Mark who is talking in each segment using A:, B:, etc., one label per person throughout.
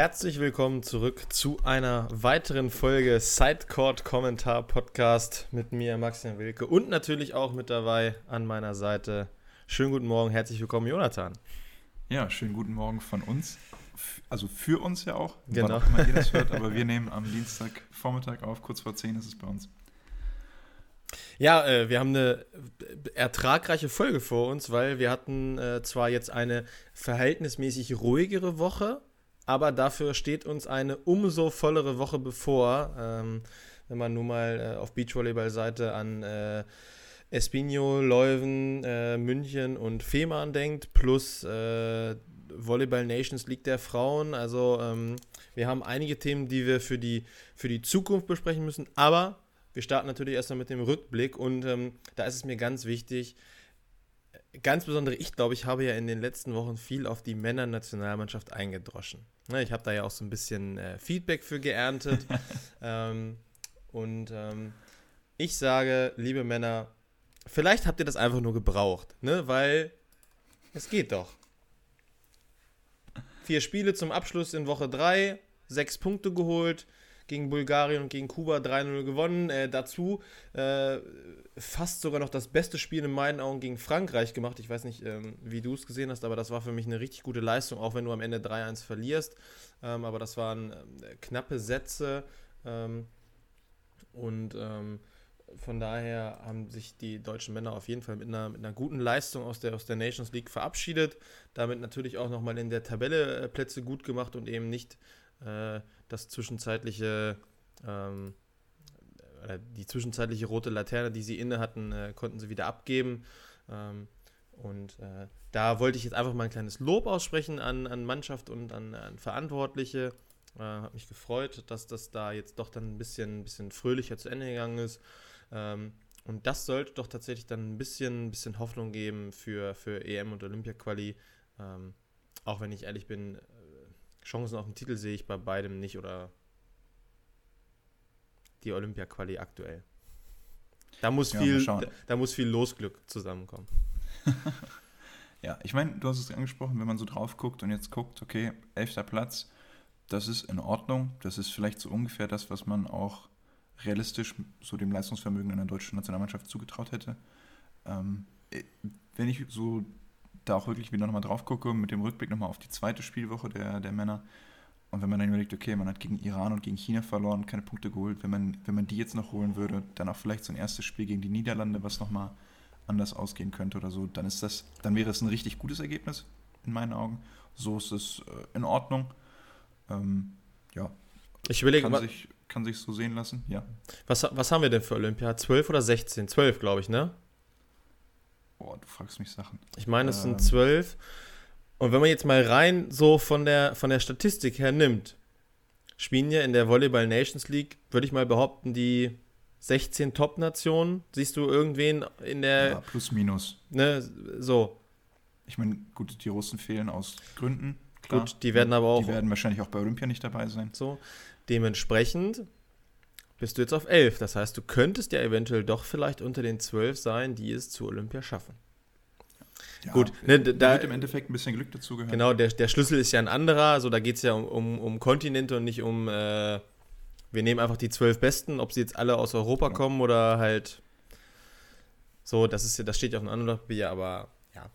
A: Herzlich willkommen zurück zu einer weiteren Folge Sidecourt Kommentar Podcast mit mir, Maximilian Wilke und natürlich auch mit dabei an meiner Seite. Schönen guten Morgen, herzlich willkommen, Jonathan.
B: Ja, schönen guten Morgen von uns. Also für uns ja auch,
A: genau. wann
B: auch immer ihr das hört, aber wir nehmen am Dienstagvormittag auf, kurz vor 10 ist es bei uns.
A: Ja, äh, wir haben eine ertragreiche Folge vor uns, weil wir hatten äh, zwar jetzt eine verhältnismäßig ruhigere Woche, aber dafür steht uns eine umso vollere Woche bevor. Ähm, wenn man nun mal äh, auf Beachvolleyball-Seite an äh, Espino, Leuven, äh, München und Fehmarn denkt, plus äh, Volleyball Nations League der Frauen. Also ähm, wir haben einige Themen, die wir für die, für die Zukunft besprechen müssen, aber wir starten natürlich erstmal mit dem Rückblick und ähm, da ist es mir ganz wichtig, ganz besonders ich glaube, ich habe ja in den letzten Wochen viel auf die Männernationalmannschaft eingedroschen. Ne, ich habe da ja auch so ein bisschen äh, Feedback für geerntet. ähm, und ähm, ich sage, liebe Männer, vielleicht habt ihr das einfach nur gebraucht, ne? weil es geht doch. Vier Spiele zum Abschluss in Woche 3, sechs Punkte geholt, gegen Bulgarien und gegen Kuba 3-0 gewonnen. Äh, dazu äh, fast sogar noch das beste Spiel in meinen Augen gegen Frankreich gemacht. Ich weiß nicht, ähm, wie du es gesehen hast, aber das war für mich eine richtig gute Leistung, auch wenn du am Ende 3-1 verlierst. Ähm, aber das waren äh, knappe Sätze. Ähm, und ähm, von daher haben sich die deutschen Männer auf jeden Fall mit einer, mit einer guten Leistung aus der, aus der Nations League verabschiedet. Damit natürlich auch nochmal in der Tabelle äh, Plätze gut gemacht und eben nicht äh, das zwischenzeitliche, ähm, die zwischenzeitliche rote Laterne, die sie inne hatten, äh, konnten sie wieder abgeben. Ähm, und äh, da wollte ich jetzt einfach mal ein kleines Lob aussprechen an, an Mannschaft und an, an Verantwortliche. Äh, hat mich gefreut, dass das da jetzt doch dann ein bisschen, ein bisschen fröhlicher zu Ende gegangen ist. Ähm, und das sollte doch tatsächlich dann ein bisschen, ein bisschen Hoffnung geben für, für EM und Olympia-Quali. Ähm, auch wenn ich ehrlich bin, Chancen auf den Titel sehe ich bei beidem nicht oder die Olympia-Quali aktuell. Da muss, ja, viel, da, da, muss viel Losglück zusammenkommen.
B: ja, ich meine, du hast es angesprochen, wenn man so drauf guckt und jetzt guckt, okay, elfter Platz, das ist in Ordnung. Das ist vielleicht so ungefähr das, was man auch realistisch so dem Leistungsvermögen einer deutschen Nationalmannschaft zugetraut hätte. Ähm, wenn ich so da auch wirklich wieder nochmal drauf gucke, mit dem Rückblick nochmal auf die zweite Spielwoche der, der Männer. Und wenn man dann überlegt, okay, man hat gegen Iran und gegen China verloren, keine Punkte geholt, wenn man, wenn man die jetzt noch holen würde, dann auch vielleicht so ein erstes Spiel gegen die Niederlande, was nochmal anders ausgehen könnte oder so, dann ist das, dann wäre es ein richtig gutes Ergebnis in meinen Augen. So ist es äh, in Ordnung. Ähm, ja.
A: Ich überlege,
B: kann sich, kann sich so sehen lassen, ja.
A: Was, was haben wir denn für Olympia? 12 oder 16? 12, glaube ich, ne?
B: Boah, du fragst mich Sachen.
A: Ich meine, es ähm. sind zwölf. Und wenn man jetzt mal rein so von der, von der Statistik her nimmt, spielen ja in der Volleyball Nations League, würde ich mal behaupten, die 16 Top-Nationen. Siehst du irgendwen in der. Ja,
B: plus, minus.
A: Ne, so.
B: Ich meine, gut, die Russen fehlen aus Gründen.
A: Klar. Gut, die werden aber auch.
B: Die werden wahrscheinlich auch bei Olympia nicht dabei sein.
A: So. Dementsprechend bist du jetzt auf 11. Das heißt, du könntest ja eventuell doch vielleicht unter den 12 sein, die es zu Olympia schaffen.
B: Ja, Gut, ne, da wird im Endeffekt ein bisschen Glück dazu gehört.
A: Genau, der, der Schlüssel ist ja ein anderer. Also da geht es ja um, um, um, Kontinente und nicht um, äh, wir nehmen einfach die zwölf Besten, ob sie jetzt alle aus Europa genau. kommen oder halt so, das ist ja, das steht ja auf einem anderen Papier, aber ja.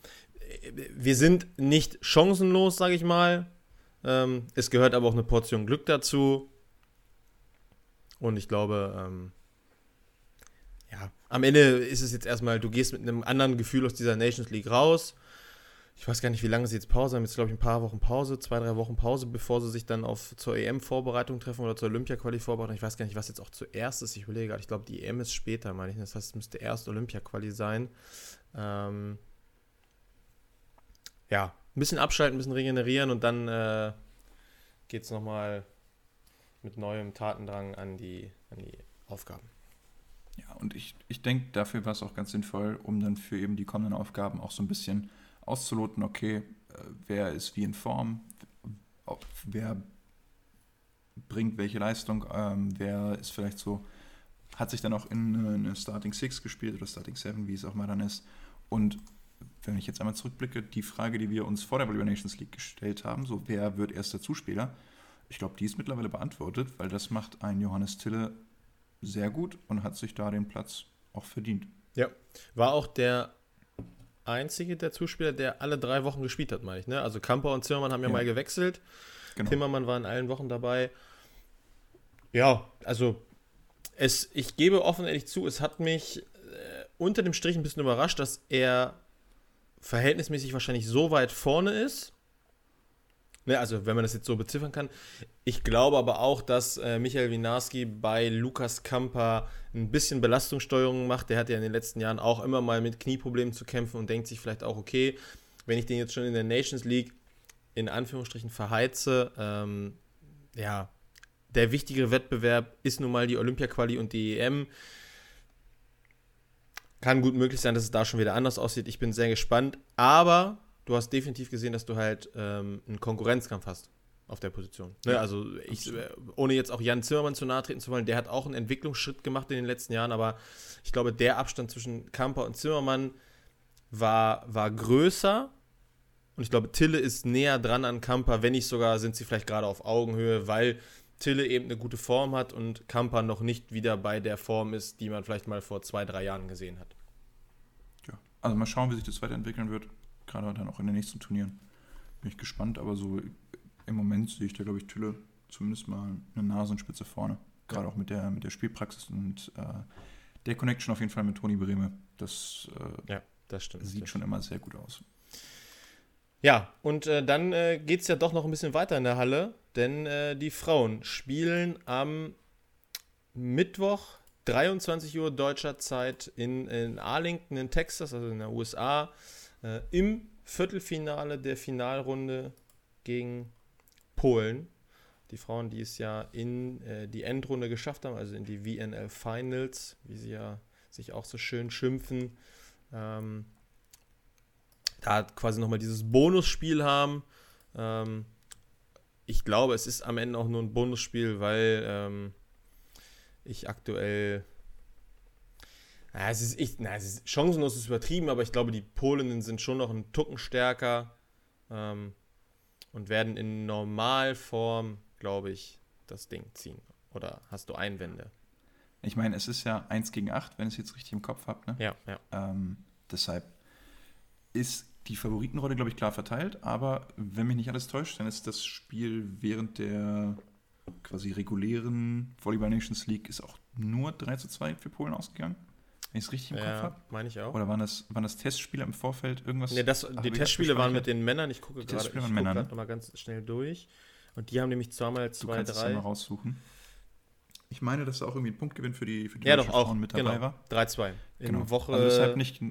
A: Wir sind nicht chancenlos, sage ich mal. Ähm, es gehört aber auch eine Portion Glück dazu. Und ich glaube, ähm, ja, am Ende ist es jetzt erstmal, du gehst mit einem anderen Gefühl aus dieser Nations League raus. Ich weiß gar nicht, wie lange sie jetzt Pause haben. Jetzt glaube ich ein paar Wochen Pause, zwei, drei Wochen Pause, bevor sie sich dann auf zur EM-Vorbereitung treffen oder zur Olympia-Quali vorbereiten. Ich weiß gar nicht, was jetzt auch zuerst ist. Ich überlege gerade, ich glaube, die EM ist später, meine ich. Das heißt, es müsste erst Olympia-Quali sein. Ähm, ja, ein bisschen abschalten, ein bisschen regenerieren und dann äh, geht es nochmal mit neuem Tatendrang an die, an die Aufgaben.
B: Ja, und ich, ich denke, dafür war es auch ganz sinnvoll, um dann für eben die kommenden Aufgaben auch so ein bisschen auszuloten, okay, äh, wer ist wie in Form, wer bringt welche Leistung, ähm, wer ist vielleicht so, hat sich dann auch in eine Starting Six gespielt oder Starting Seven, wie es auch mal dann ist. Und wenn ich jetzt einmal zurückblicke, die Frage, die wir uns vor der Volleyball Nations League gestellt haben, so wer wird erster Zuspieler, ich glaube, die ist mittlerweile beantwortet, weil das macht ein Johannes Tille sehr gut und hat sich da den Platz auch verdient.
A: Ja, war auch der einzige der Zuspieler, der alle drei Wochen gespielt hat, meine ich. Ne? Also Kamper und Zimmermann haben ja, ja. mal gewechselt. Genau. Zimmermann war in allen Wochen dabei. Ja, also es, ich gebe offen ehrlich zu, es hat mich äh, unter dem Strich ein bisschen überrascht, dass er verhältnismäßig wahrscheinlich so weit vorne ist. Ne, also, wenn man das jetzt so beziffern kann. Ich glaube aber auch, dass äh, Michael Winarski bei Lukas Kamper ein bisschen Belastungssteuerung macht. Der hat ja in den letzten Jahren auch immer mal mit Knieproblemen zu kämpfen und denkt sich vielleicht auch, okay, wenn ich den jetzt schon in der Nations League in Anführungsstrichen verheize, ähm, ja, der wichtigere Wettbewerb ist nun mal die Olympia-Quali und die EM. Kann gut möglich sein, dass es da schon wieder anders aussieht. Ich bin sehr gespannt. Aber du hast definitiv gesehen, dass du halt ähm, einen Konkurrenzkampf hast auf der Position. Ne? Also ich, äh, ohne jetzt auch Jan Zimmermann zu nahe treten zu wollen, der hat auch einen Entwicklungsschritt gemacht in den letzten Jahren, aber ich glaube, der Abstand zwischen Kamper und Zimmermann war, war größer. Und ich glaube, Tille ist näher dran an Kamper, wenn nicht sogar sind sie vielleicht gerade auf Augenhöhe, weil Tille eben eine gute Form hat und Kamper noch nicht wieder bei der Form ist, die man vielleicht mal vor zwei, drei Jahren gesehen hat.
B: Ja, also mal schauen, wie sich das weiterentwickeln wird, gerade dann auch in den nächsten Turnieren. Bin ich gespannt, aber so im Moment sehe ich da, glaube ich, Tille zumindest mal eine Nasenspitze vorne. Gerade ja. auch mit der, mit der Spielpraxis und äh, der Connection auf jeden Fall mit Toni Breme. Das,
A: äh, ja, das stimmt,
B: sieht
A: das
B: schon immer sehr gut aus.
A: Ja, und äh, dann äh, geht es ja doch noch ein bisschen weiter in der Halle, denn äh, die Frauen spielen am Mittwoch, 23 Uhr deutscher Zeit, in, in Arlington in Texas, also in den USA, äh, im Viertelfinale der Finalrunde gegen Polen. Die Frauen, die es ja in äh, die Endrunde geschafft haben, also in die VNL Finals, wie sie ja sich auch so schön schimpfen. Ähm, da quasi nochmal dieses Bonusspiel haben. Ähm, ich glaube, es ist am Ende auch nur ein Bonusspiel, weil ähm, ich aktuell. Na, es ist, ich, na, es ist chancenlos ist übertrieben, aber ich glaube, die Polinnen sind schon noch einen Tucken stärker ähm, und werden in Normalform, glaube ich, das Ding ziehen. Oder hast du Einwände?
B: Ich meine, es ist ja 1 gegen 8, wenn ich es jetzt richtig im Kopf habe. Ne?
A: Ja, ja.
B: Ähm, deshalb ist die Favoritenrolle, glaube ich, klar verteilt. Aber wenn mich nicht alles täuscht, dann ist das Spiel während der quasi regulären Volleyball Nations League ist auch nur 3 zu 2 für Polen ausgegangen. Wenn ich es richtig im ja, Kopf habe.
A: meine ich auch.
B: Oder waren das, waren das Testspiele im Vorfeld? Irgendwas?
A: Nee, das, die Testspiele waren mit den Männern. Ich gucke gerade
B: ne?
A: nochmal ganz schnell durch. Und die haben nämlich zweimal 2, 3.
B: Du mal raussuchen. Ich meine, dass da auch irgendwie ein Punktgewinn für die, für die
A: ja, doch, auch,
B: mit dabei
A: genau.
B: war.
A: 3-2.
B: In genau.
A: Woche.
B: Also deshalb nicht.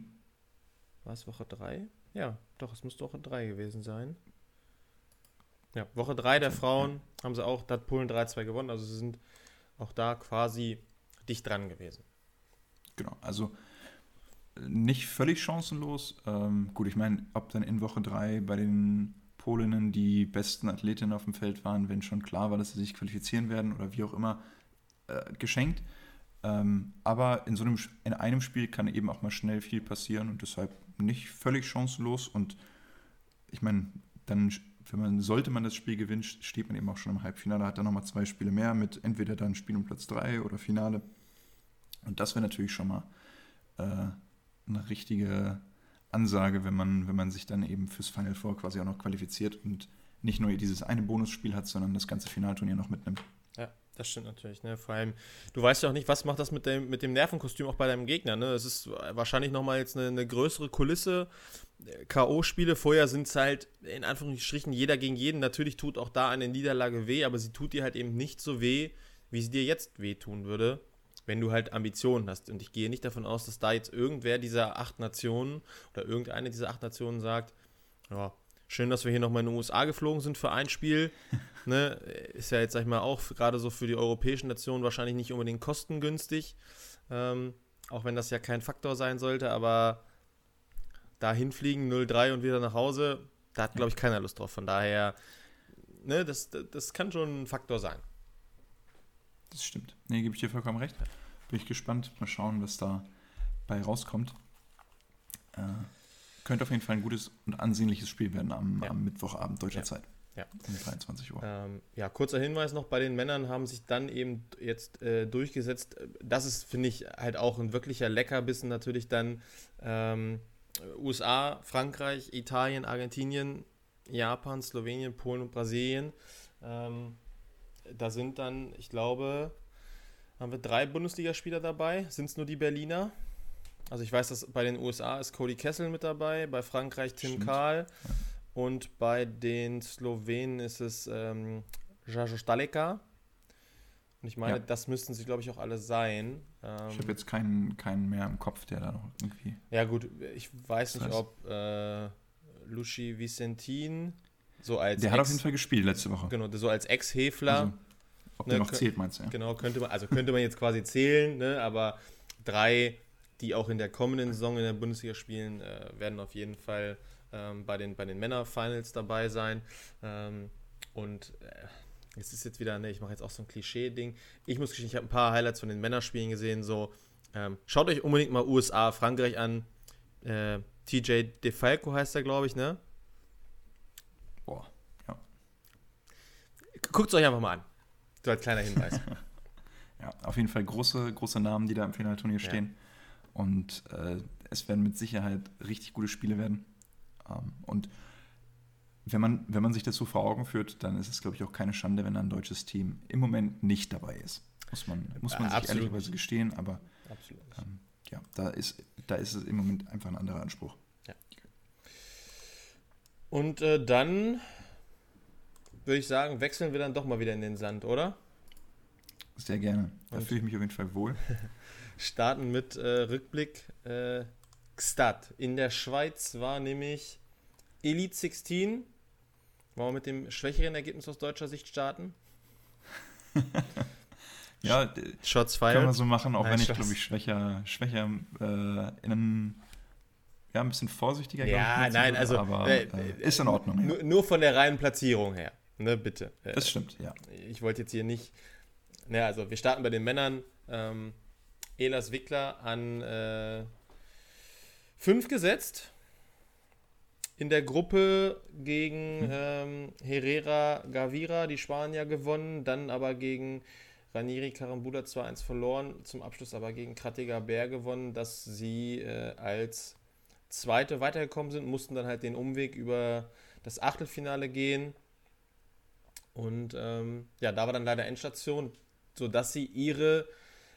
A: War es Woche 3? Ja, doch, es müsste Woche 3 gewesen sein. Ja, Woche 3 der Frauen haben sie auch, da hat Polen 3-2 gewonnen, also sie sind auch da quasi dicht dran gewesen.
B: Genau, also nicht völlig chancenlos. Ähm, gut, ich meine, ob dann in Woche 3 bei den Polinnen die besten Athletinnen auf dem Feld waren, wenn schon klar war, dass sie sich qualifizieren werden oder wie auch immer, äh, geschenkt. Ähm, aber in so einem, in einem Spiel kann eben auch mal schnell viel passieren und deshalb nicht völlig chancenlos. Und ich meine, dann, wenn man, sollte man das Spiel gewinnen, steht man eben auch schon im Halbfinale, hat dann nochmal zwei Spiele mehr mit entweder dann Spiel um Platz 3 oder Finale. Und das wäre natürlich schon mal äh, eine richtige Ansage, wenn man, wenn man sich dann eben fürs Final Four quasi auch noch qualifiziert und nicht nur dieses eine Bonusspiel hat, sondern das ganze Finalturnier noch mitnimmt.
A: Das stimmt natürlich, ne? Vor allem, du weißt ja auch nicht, was macht das mit dem, mit dem Nervenkostüm auch bei deinem Gegner, ne? Es ist wahrscheinlich nochmal jetzt eine, eine größere Kulisse. K.O.-Spiele, vorher sind es halt in Anführungsstrichen jeder gegen jeden. Natürlich tut auch da eine Niederlage weh, aber sie tut dir halt eben nicht so weh, wie sie dir jetzt wehtun würde, wenn du halt Ambitionen hast. Und ich gehe nicht davon aus, dass da jetzt irgendwer dieser acht Nationen oder irgendeine dieser acht Nationen sagt, ja, Schön, dass wir hier nochmal in den USA geflogen sind für ein Spiel. ne? Ist ja jetzt, sag ich mal, auch gerade so für die europäischen Nationen wahrscheinlich nicht unbedingt kostengünstig. Ähm, auch wenn das ja kein Faktor sein sollte, aber da hinfliegen 0-3 und wieder nach Hause, da hat, glaube ich, keiner Lust drauf. Von daher, ne, das, das kann schon ein Faktor sein.
B: Das stimmt. Nee, gebe ich dir vollkommen recht. Bin ich gespannt. Mal schauen, was da bei rauskommt. Äh, könnte auf jeden Fall ein gutes und ansehnliches Spiel werden am, ja. am Mittwochabend deutscher ja. Zeit.
A: Ja.
B: Um 23 Uhr.
A: Ähm, ja, kurzer Hinweis noch, bei den Männern haben sich dann eben jetzt äh, durchgesetzt, das ist, finde ich, halt auch ein wirklicher Leckerbissen natürlich dann ähm, USA, Frankreich, Italien, Argentinien, Japan, Slowenien, Polen und Brasilien. Ähm, da sind dann, ich glaube, haben wir drei Bundesligaspieler dabei. Sind es nur die Berliner? Also ich weiß, dass bei den USA ist Cody Kessel mit dabei, bei Frankreich Tim
B: Stimmt.
A: Kahl und bei den Slowenen ist es ähm, Jajo Staleka. Und ich meine,
B: Ja.
A: das müssten sie, glaube ich, auch alle sein.
B: Ich
A: Ähm,
B: habe jetzt keinen, keinen mehr im Kopf, der da noch irgendwie.
A: ja gut, ich weiß nicht, ob äh, Luci Vicentin so als
B: Der hat auf
A: Ex-
B: jeden Fall gespielt letzte Woche.
A: genau, so als Ex-Hefler.
B: Also, ob
A: Ne,
B: der noch zählt, meinst du? Ja?
A: Genau, könnte man, also könnte man jetzt quasi zählen, ne? aber drei, die auch in der kommenden Saison in der Bundesliga spielen, äh, werden auf jeden Fall ähm, bei den, bei den Männer-Finals dabei sein. Ähm, und äh, es ist jetzt wieder, ne, ich mache jetzt auch so ein Klischee-Ding. Ich muss gestehen, ich habe ein paar Highlights von den Männerspielen gesehen. So, ähm, schaut euch unbedingt mal USA, Frankreich an. Äh, TJ DeFalco heißt er, glaube ich, ne? Guckt es euch einfach mal an. So als kleiner Hinweis.
B: Ja, auf jeden Fall große, große Namen, die da im Finalturnier
A: Ja.
B: stehen. Und äh, es werden mit Sicherheit richtig gute Spiele werden. Ähm, und wenn man, wenn man sich das so vor Augen führt, dann ist es, glaube ich, auch keine Schande, wenn ein deutsches Team im Moment nicht dabei ist. Muss man, muss man
A: Äh,
B: sich
A: absolut
B: ehrlicherweise gestehen, aber ähm, ja, da ist, da ist es im Moment einfach ein anderer Anspruch.
A: Und äh, dann würde ich sagen, wechseln wir dann doch mal wieder in den Sand, oder?
B: Sehr gerne. Da fühle ich mich auf jeden Fall wohl.
A: Starten mit äh, Rückblick. Äh, Gstaad. In der Schweiz war nämlich Elite 16. Wollen wir mit dem schwächeren Ergebnis aus deutscher Sicht starten?
B: Ja,
A: Shots
B: kann man
A: fired.
B: so machen, auch
A: Nein,
B: wenn ich, glaube ich, schwächer, schwächer äh, in einem, ja, ein bisschen vorsichtiger,
A: Ja, nein, also,
B: aber
A: äh,
B: äh, ist in Ordnung. Ja.
A: Nur, nur von der reinen Platzierung her. Ne, bitte. Äh,
B: Das stimmt, ja.
A: ich wollte jetzt hier nicht. Naja, also wir starten bei den Männern. Ähm, Elas Wickler an 5 gesetzt. In der Gruppe gegen ähm, Herrera Gavira, die Spanier gewonnen, dann aber gegen Ranieri Karambula 2-1 verloren, zum Abschluss aber gegen Krattiger Bär gewonnen, dass sie äh, als Zweite weitergekommen sind, mussten dann halt den Umweg über das Achtelfinale gehen. Und ähm, ja, da war dann leider Endstation, sodass sie ihre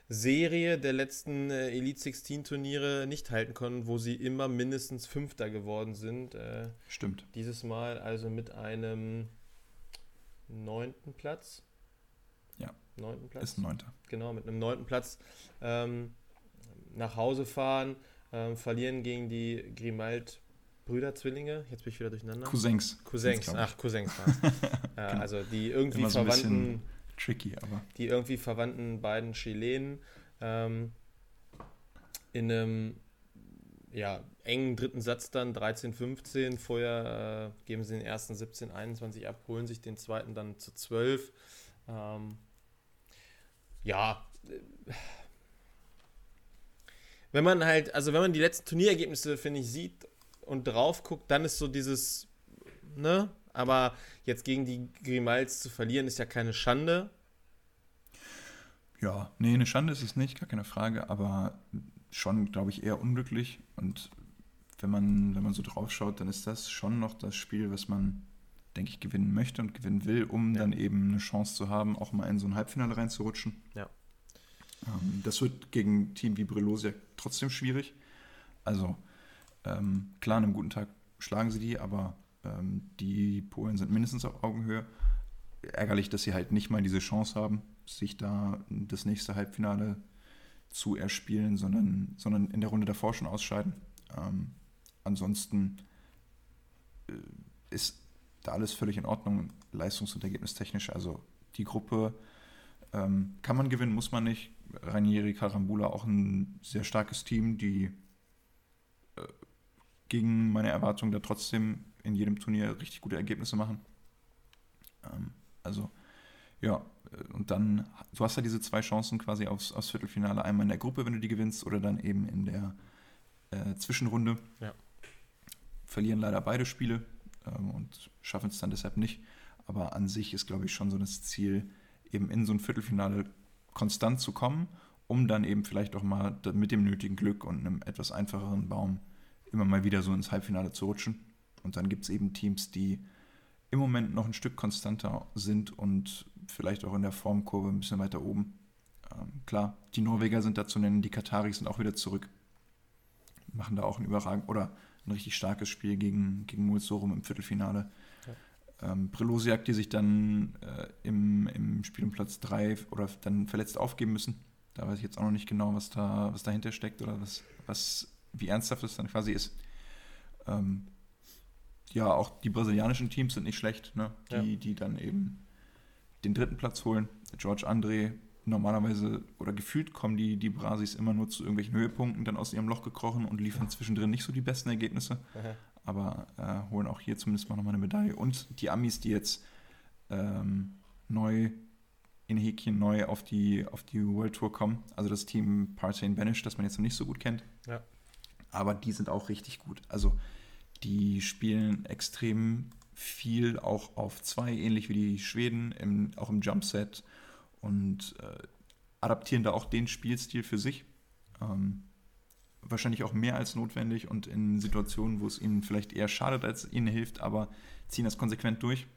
A: Serie der letzten äh, Elite 16 Turniere nicht halten konnten, wo sie immer mindestens Fünfter geworden sind. Äh,
B: Stimmt.
A: dieses Mal also mit einem neunten Platz.
B: Ja.
A: Neunten Platz.
B: Ist ein Neunter.
A: Genau, mit einem neunten Platz ähm, nach Hause fahren, ähm, verlieren gegen die Grimald Brüder, Zwillinge. Jetzt bin ich wieder durcheinander.
B: Cousins.
A: Cousins, ach, Cousins ja,
B: Genau.
A: Also die irgendwie
B: Immer so
A: verwandten.
B: Tricky, aber
A: die irgendwie verwandten beiden Chilenen ähm, in einem ja, engen dritten Satz dann 13, 15. Vorher äh, geben sie den ersten 17, 21 ab, holen sich den zweiten dann zu 12. Ähm, ja, äh, wenn man halt, also wenn man die letzten Turnierergebnisse, finde ich, sieht und drauf guckt, dann ist so dieses, ne? Aber jetzt gegen die Grimals zu verlieren, ist ja keine Schande.
B: ja, nee, eine Schande ist es nicht, gar keine Frage, aber schon, glaube ich, eher unglücklich. Und wenn man, wenn man so drauf schaut, dann ist das schon noch das Spiel, was man, denke ich, gewinnen möchte und gewinnen will, um
A: Ja.
B: dann eben eine Chance zu haben, auch mal in so ein Halbfinale reinzurutschen.
A: Ja.
B: Ähm, das wird gegen ein Team wie Brelosia trotzdem schwierig. Also, ähm, klar, an einem guten Tag schlagen sie die, aber ähm, die Polen sind mindestens auf Augenhöhe. Ärgerlich, dass sie halt nicht mal diese Chance haben, sich da das nächste Halbfinale zu erspielen, sondern, sondern in der Runde davor schon ausscheiden. Ähm, ansonsten äh, ist da alles völlig in Ordnung, leistungs- und ergebnistechnisch. Also die Gruppe ähm, kann man gewinnen, muss man nicht. Ranieri Karambula auch ein sehr starkes Team, die gegen meine Erwartungen da trotzdem in jedem Turnier richtig gute Ergebnisse machen. Ähm, also ja, äh, und dann, du hast ja diese zwei Chancen quasi aufs, aufs Viertelfinale, einmal in der Gruppe, wenn du die gewinnst, oder dann eben in der äh, Zwischenrunde.
A: Ja.
B: Verlieren leider beide Spiele ähm, und schaffen es dann deshalb nicht. Aber an sich ist, glaube ich, schon so das Ziel, eben in so ein Viertelfinale konstant zu kommen, um dann eben vielleicht auch mal mit dem nötigen Glück und einem etwas einfacheren Baum immer mal wieder so ins Halbfinale zu rutschen. Und dann gibt es eben Teams, die im Moment noch ein Stück konstanter sind und vielleicht auch in der Formkurve ein bisschen weiter oben. Ähm, klar, die Norweger sind da zu nennen, die Kataris sind auch wieder zurück. Machen da auch ein überragend oder ein richtig starkes Spiel gegen, gegen Mulsorum im Viertelfinale. Ja. Ähm, Prelosiak, die sich dann äh, im, im Spiel um Platz 3 oder dann verletzt aufgeben müssen. Da weiß ich jetzt auch noch nicht genau, was da was dahinter steckt oder was, was, wie ernsthaft es dann quasi ist. Ähm, ja, auch die brasilianischen Teams sind nicht schlecht, ne? die, ja. die dann eben den dritten Platz holen. George André, normalerweise oder gefühlt kommen die, die Brasis immer nur zu irgendwelchen Höhepunkten dann aus ihrem Loch gekrochen und liefern zwischendrin nicht so die besten Ergebnisse. Aha. Aber äh, holen auch hier zumindest mal nochmal eine Medaille. Und die Amis, die jetzt ähm, neu in Häkchen neu auf die, auf die World Tour kommen. Also das Team Partain Banish, das man jetzt noch nicht so gut kennt. Ja. Aber die sind auch richtig gut. Also die spielen extrem viel auch auf zwei, ähnlich wie die Schweden, im, auch im Jumpset und äh, adaptieren da auch den Spielstil für sich. Ähm, wahrscheinlich auch mehr als notwendig und in Situationen, wo es ihnen vielleicht eher schadet, als ihnen hilft, aber ziehen das konsequent durch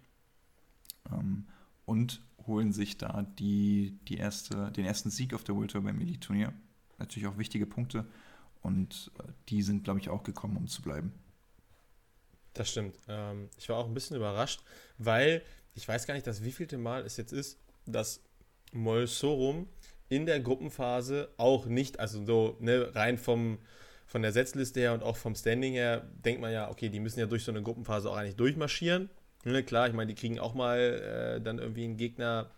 B: ähm, und holen sich da die, die erste, den ersten Sieg auf der World Tour beim Elite-Turnier. Natürlich auch wichtige Punkte und äh, die sind, glaube ich, auch gekommen, um zu bleiben.
A: Das stimmt. Ähm, ich war auch ein bisschen überrascht, weil ich weiß gar nicht, das wievielte Mal es jetzt ist, dass Molsorum in der Gruppenphase auch nicht, also so ne, rein vom, von der Setzliste her und auch vom Standing her, denkt man ja, okay, die müssen ja durch so eine Gruppenphase auch eigentlich durchmarschieren. Ne, klar, ich meine, die kriegen auch mal äh, dann irgendwie einen Gegner.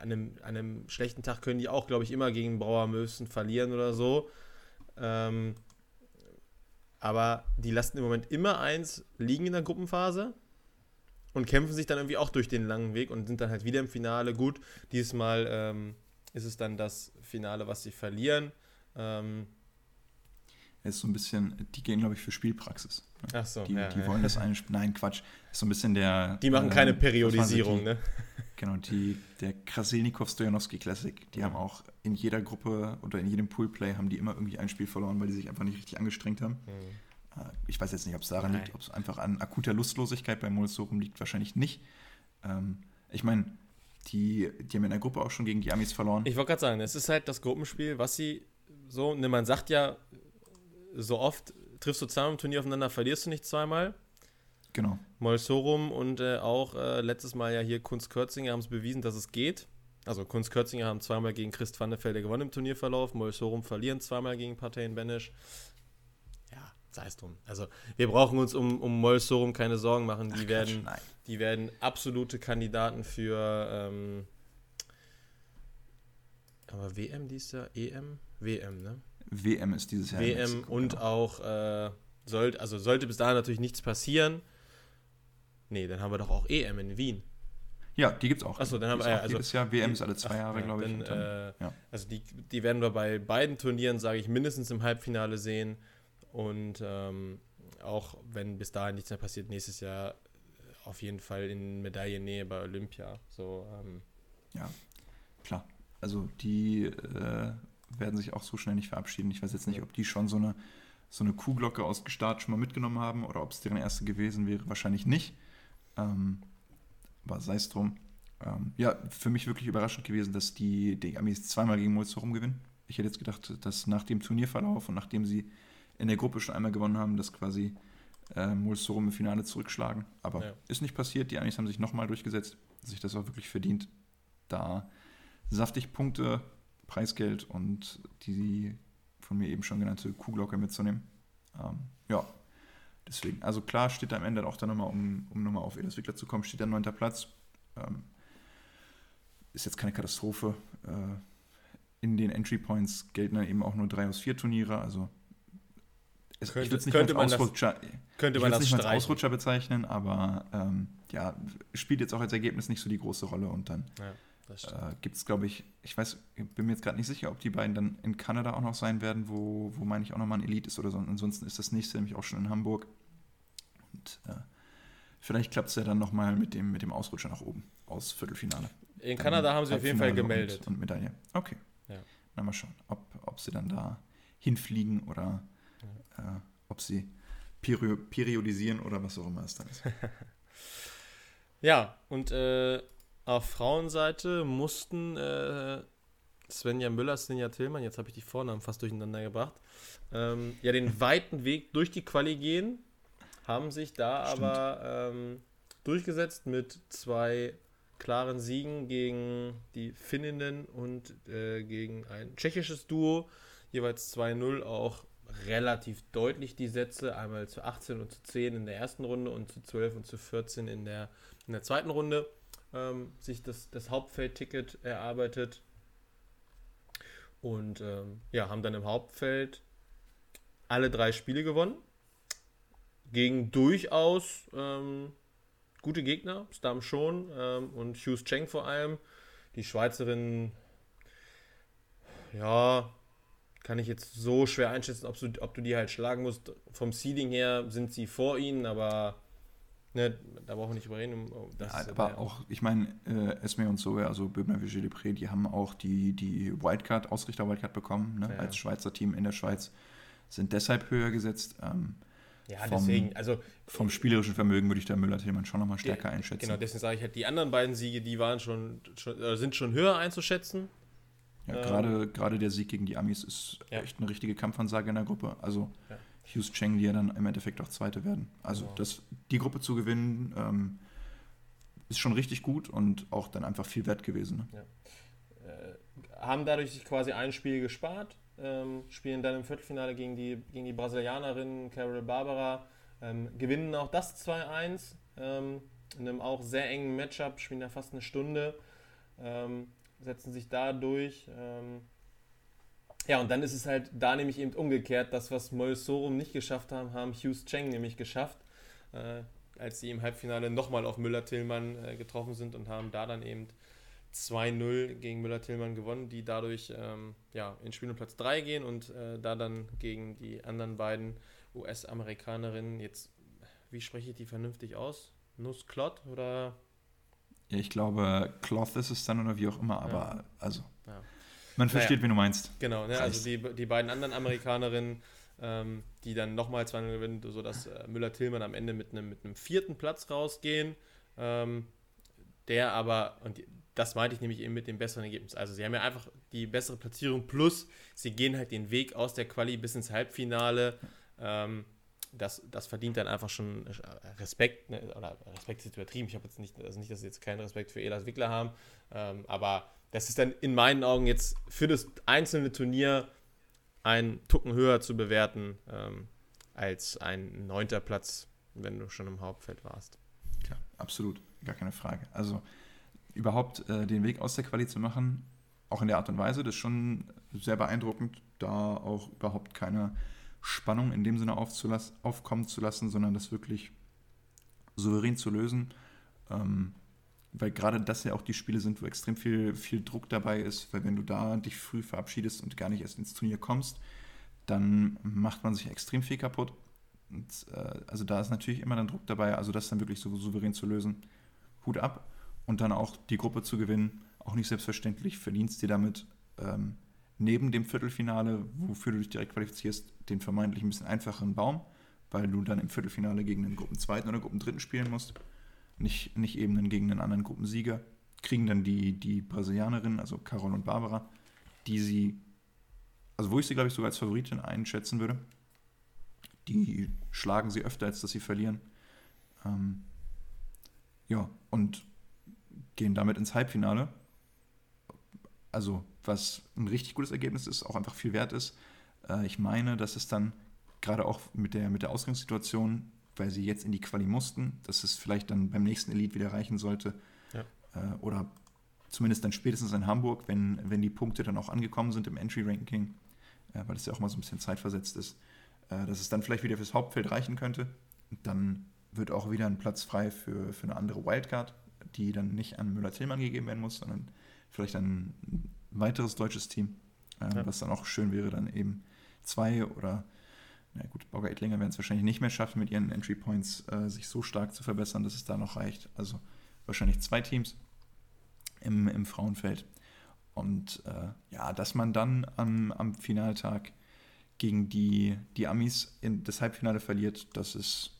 A: An einem, an einem schlechten Tag können die auch, glaube ich, immer gegen Brauer Mösen verlieren oder so. Ähm, aber die lassen im Moment immer eins liegen in der Gruppenphase und kämpfen sich dann irgendwie auch durch den langen Weg und sind dann halt wieder im Finale. Gut, diesmal ähm, ist es dann das Finale, was sie verlieren. Ähm,
B: ist so ein bisschen, die gehen, glaube ich, für Spielpraxis.
A: Ne? Ach so.
B: Die, ja, die ja. wollen das eine Spiel. Nein, Quatsch. Ist so ein bisschen der.
A: Die machen äh, keine Periodisierung, ne?
B: Genau, die, der Krasilnikov Stojanowski Classic, die ja. haben auch in jeder Gruppe oder in jedem Poolplay haben die immer irgendwie ein Spiel verloren, weil die sich einfach nicht richtig angestrengt haben. Mhm. Ich weiß jetzt nicht, ob es daran Nein. liegt, ob es einfach an akuter Lustlosigkeit bei Molsorum liegt, wahrscheinlich nicht. Ähm, ich meine, die, die haben in der Gruppe auch schon gegen die Amis verloren.
A: Ich wollte gerade sagen, es ist halt das Gruppenspiel, was sie so, ne, man sagt ja so oft, triffst du zweimal im Turnier aufeinander, verlierst du nicht zweimal.
B: Genau.
A: Molsorum und äh, auch äh, letztes Mal ja hier Kunst Kürzinger haben es bewiesen, dass es geht. Also Kunst Kürzinger haben zweimal gegen Christ van der Velde gewonnen im Turnierverlauf, Molsorum verlieren zweimal gegen Parteien Benisch. Ja, sei es drum. Also wir brauchen uns um, um Molsorum keine Sorgen machen. Die, Ach, werden, die werden absolute Kandidaten für ähm, aber WM dies Jahr? EM? WM, ne?
B: WM ist dieses Jahr.
A: WM Mexiko, und genau. auch äh, sollte, also sollte bis dahin natürlich nichts passieren. Nee, dann haben wir doch auch EM in Wien.
B: Ja, die gibt es auch.
A: Achso, dann haben wir ja,
B: also, jedes Jahr WM ist alle zwei Jahre, glaube ich. Dann, dann,
A: äh, ja. Also die, die werden wir bei beiden Turnieren, sage ich, mindestens im Halbfinale sehen. Und ähm, auch wenn bis dahin nichts mehr passiert, nächstes Jahr auf jeden Fall in Medaillennähe bei Olympia. So, ähm,
B: ja, klar. Also die äh, werden sich auch so schnell nicht verabschieden. Ich weiß jetzt nicht, ob die schon so eine, so eine Kuhglocke aus Gestart schon mal mitgenommen haben oder ob es deren erste gewesen wäre. Wahrscheinlich nicht. Ähm, aber sei es drum. Ähm, ja, für mich wirklich überraschend gewesen, dass die, die Amis zweimal gegen Mulzorum gewinnen. Ich hätte jetzt gedacht, dass nach dem Turnierverlauf und nachdem sie in der Gruppe schon einmal gewonnen haben, dass quasi äh, Mulzorum im Finale zurückschlagen. Aber ja. ist nicht passiert. Die Amis haben sich nochmal durchgesetzt. Sich das auch wirklich verdient, da saftig Punkte, Preisgeld und die von mir eben schon genannte Kuhglocke mitzunehmen. Ähm, ja, deswegen, also klar steht da am Ende auch dann nochmal, um, um nochmal auf Elis Wickler zu kommen, steht der neunter Platz. Ähm, ist jetzt keine Katastrophe. Äh, in den Entry Points gelten dann eben auch nur drei aus vier Turniere, also
A: es, könnte, ich nicht als Ausrutscher,
B: das, könnte man das nicht als Ausrutscher bezeichnen, aber ähm, ja, spielt jetzt auch als Ergebnis nicht so die große Rolle und dann ja, äh, gibt es, glaube ich, ich weiß, bin mir jetzt gerade nicht sicher, ob die beiden dann in Kanada auch noch sein werden, wo, wo meine ich auch nochmal ein Elite ist oder so. Ansonsten ist das nächste nämlich auch schon in Hamburg. Und äh, Vielleicht klappt es ja dann nochmal mit dem, mit dem Ausrutscher nach oben aus Viertelfinale.
A: In dann Kanada haben sie auf jeden Fall gemeldet.
B: Und, und Medaille. Okay.
A: Ja.
B: Na, mal schauen, ob, ob sie dann da hinfliegen oder ja. äh, ob sie periodisieren oder was auch immer es dann ist.
A: ja, und äh, auf Frauenseite mussten äh, Svenja Müller, Svenja Tillmann, jetzt habe ich die Vornamen fast durcheinander gebracht, ähm, ja den weiten Weg durch die Quali gehen, haben sich da Stimmt. aber ähm, durchgesetzt mit zwei klaren Siegen gegen die Finninnen und äh, gegen ein tschechisches Duo, jeweils 2-0 auch relativ deutlich die Sätze, einmal zu 18 und zu 10 in der ersten Runde und zu 12 und zu 14 in der, in der zweiten Runde ähm, sich das, das Hauptfeldticket erarbeitet und ähm, ja, haben dann im Hauptfeld alle drei Spiele gewonnen. Gegen durchaus ähm, gute Gegner, Stam schon ähm, und Hughes Cheng vor allem. Die Schweizerin, ja, kann ich jetzt so schwer einschätzen, ob du, ob du die halt schlagen musst. Vom Seeding her sind sie vor ihnen, aber Ne, da brauchen wir nicht überreden.
B: Ja, aber auch, ich meine, äh, Esme und Zoe, also Böbner Vigil Depré, die haben auch die, die Wildcard, Ausrichter-Wildcard bekommen, ne, ja. als Schweizer Team in der Schweiz, sind deshalb höher gesetzt. Ähm,
A: ja, vom, deswegen, also.
B: Vom spielerischen Vermögen würde ich da Müller-Tillmann schon nochmal stärker
A: die,
B: einschätzen.
A: Genau, deswegen sage ich halt, die anderen beiden Siege, die waren schon, schon äh, sind schon höher einzuschätzen.
B: Ja, ähm, gerade der Sieg gegen die Amis ist ja. echt eine richtige Kampfansage in der Gruppe. Also. Ja Hughes Cheng, die ja dann im Endeffekt auch Zweite werden. Also genau. das, die Gruppe zu gewinnen, ähm, ist schon richtig gut und auch dann einfach viel wert gewesen. Ne?
A: Ja. Äh, haben dadurch sich quasi ein Spiel gespart, ähm, spielen dann im Viertelfinale gegen die, gegen die Brasilianerin Carol Barbara, ähm, gewinnen auch das 2-1 ähm, in einem auch sehr engen Matchup, spielen da fast eine Stunde, ähm, setzen sich da durch. Ähm, ja, und dann ist es halt da nämlich eben umgekehrt. Das, was Moll Sorum nicht geschafft haben, haben Hughes Cheng nämlich geschafft, äh, als sie im Halbfinale nochmal auf Müller-Tillmann äh, getroffen sind und haben da dann eben 2-0 gegen Müller-Tillmann gewonnen, die dadurch ähm, ja, in Spiel um Platz 3 gehen und äh, da dann gegen die anderen beiden US-Amerikanerinnen jetzt, wie spreche ich die vernünftig aus? Nuss Klott oder?
B: Ja, ich glaube, Cloth ist es dann oder wie auch immer, aber ja. also. Ja. Man versteht, naja, wen du meinst.
A: Genau, ne, also die, die beiden anderen Amerikanerinnen, ähm, die dann nochmal 2 gewinnen, sodass äh, Müller-Tillmann am Ende mit einem mit vierten Platz rausgehen. Ähm, der aber, und das meinte ich nämlich eben mit dem besseren Ergebnis. Also sie haben ja einfach die bessere Platzierung plus sie gehen halt den Weg aus der Quali bis ins Halbfinale. Ähm, das, das verdient dann einfach schon Respekt, ne? oder Respekt ist übertrieben. Ich habe jetzt nicht, also nicht, dass sie jetzt keinen Respekt für Elas Wickler haben, ähm, aber das ist dann in meinen Augen jetzt für das einzelne Turnier ein Tucken höher zu bewerten ähm, als ein neunter Platz, wenn du schon im Hauptfeld warst.
B: Ja, absolut, gar keine Frage. Also überhaupt äh, den Weg aus der Quali zu machen, auch in der Art und Weise, das ist schon sehr beeindruckend, da auch überhaupt keine Spannung in dem Sinne aufkommen zu lassen, sondern das wirklich souverän zu lösen. Ähm, weil gerade das ja auch die Spiele sind, wo extrem viel, viel Druck dabei ist, weil wenn du da dich früh verabschiedest und gar nicht erst ins Turnier kommst, dann macht man sich extrem viel kaputt. Und, äh, also da ist natürlich immer dann Druck dabei, also das dann wirklich so souverän zu lösen. Hut ab und dann auch die Gruppe zu gewinnen, auch nicht selbstverständlich, verdienst dir damit ähm, neben dem Viertelfinale, wofür du dich direkt qualifizierst, den vermeintlich ein bisschen einfacheren Baum, weil du dann im Viertelfinale gegen den Gruppenzweiten oder Gruppendritten spielen musst nicht, nicht eben einen gegen einen anderen Gruppensieger, kriegen dann die, die Brasilianerinnen, also Carol und Barbara, die sie, also wo ich sie, glaube ich, sogar als Favoritin einschätzen würde. Die schlagen sie öfter, als dass sie verlieren. Ähm, ja, und gehen damit ins Halbfinale. Also, was ein richtig gutes Ergebnis ist, auch einfach viel wert ist. Äh, ich meine, dass es dann gerade auch mit der, mit der Ausgangssituation weil sie jetzt in die Quali mussten, dass es vielleicht dann beim nächsten Elite wieder reichen sollte. Ja. Äh, oder zumindest dann spätestens in Hamburg, wenn, wenn die Punkte dann auch angekommen sind im Entry-Ranking, äh, weil es ja auch mal so ein bisschen zeitversetzt ist, dass es dann vielleicht wieder fürs Hauptfeld reichen könnte. Und dann wird auch wieder ein Platz frei für, für eine andere Wildcard, die dann nicht an Müller-Tillmann gegeben werden muss, sondern vielleicht ein weiteres deutsches Team, äh, ja. was dann auch schön wäre, dann eben zwei oder na gut, Bauger Ettlinger werden es wahrscheinlich nicht mehr schaffen, mit ihren Entry Points äh, sich so stark zu verbessern, dass es da noch reicht. Also wahrscheinlich zwei Teams im, im Frauenfeld. Und äh, ja, dass man dann am, am Finaltag gegen die, die Amis in das Halbfinale verliert, das ist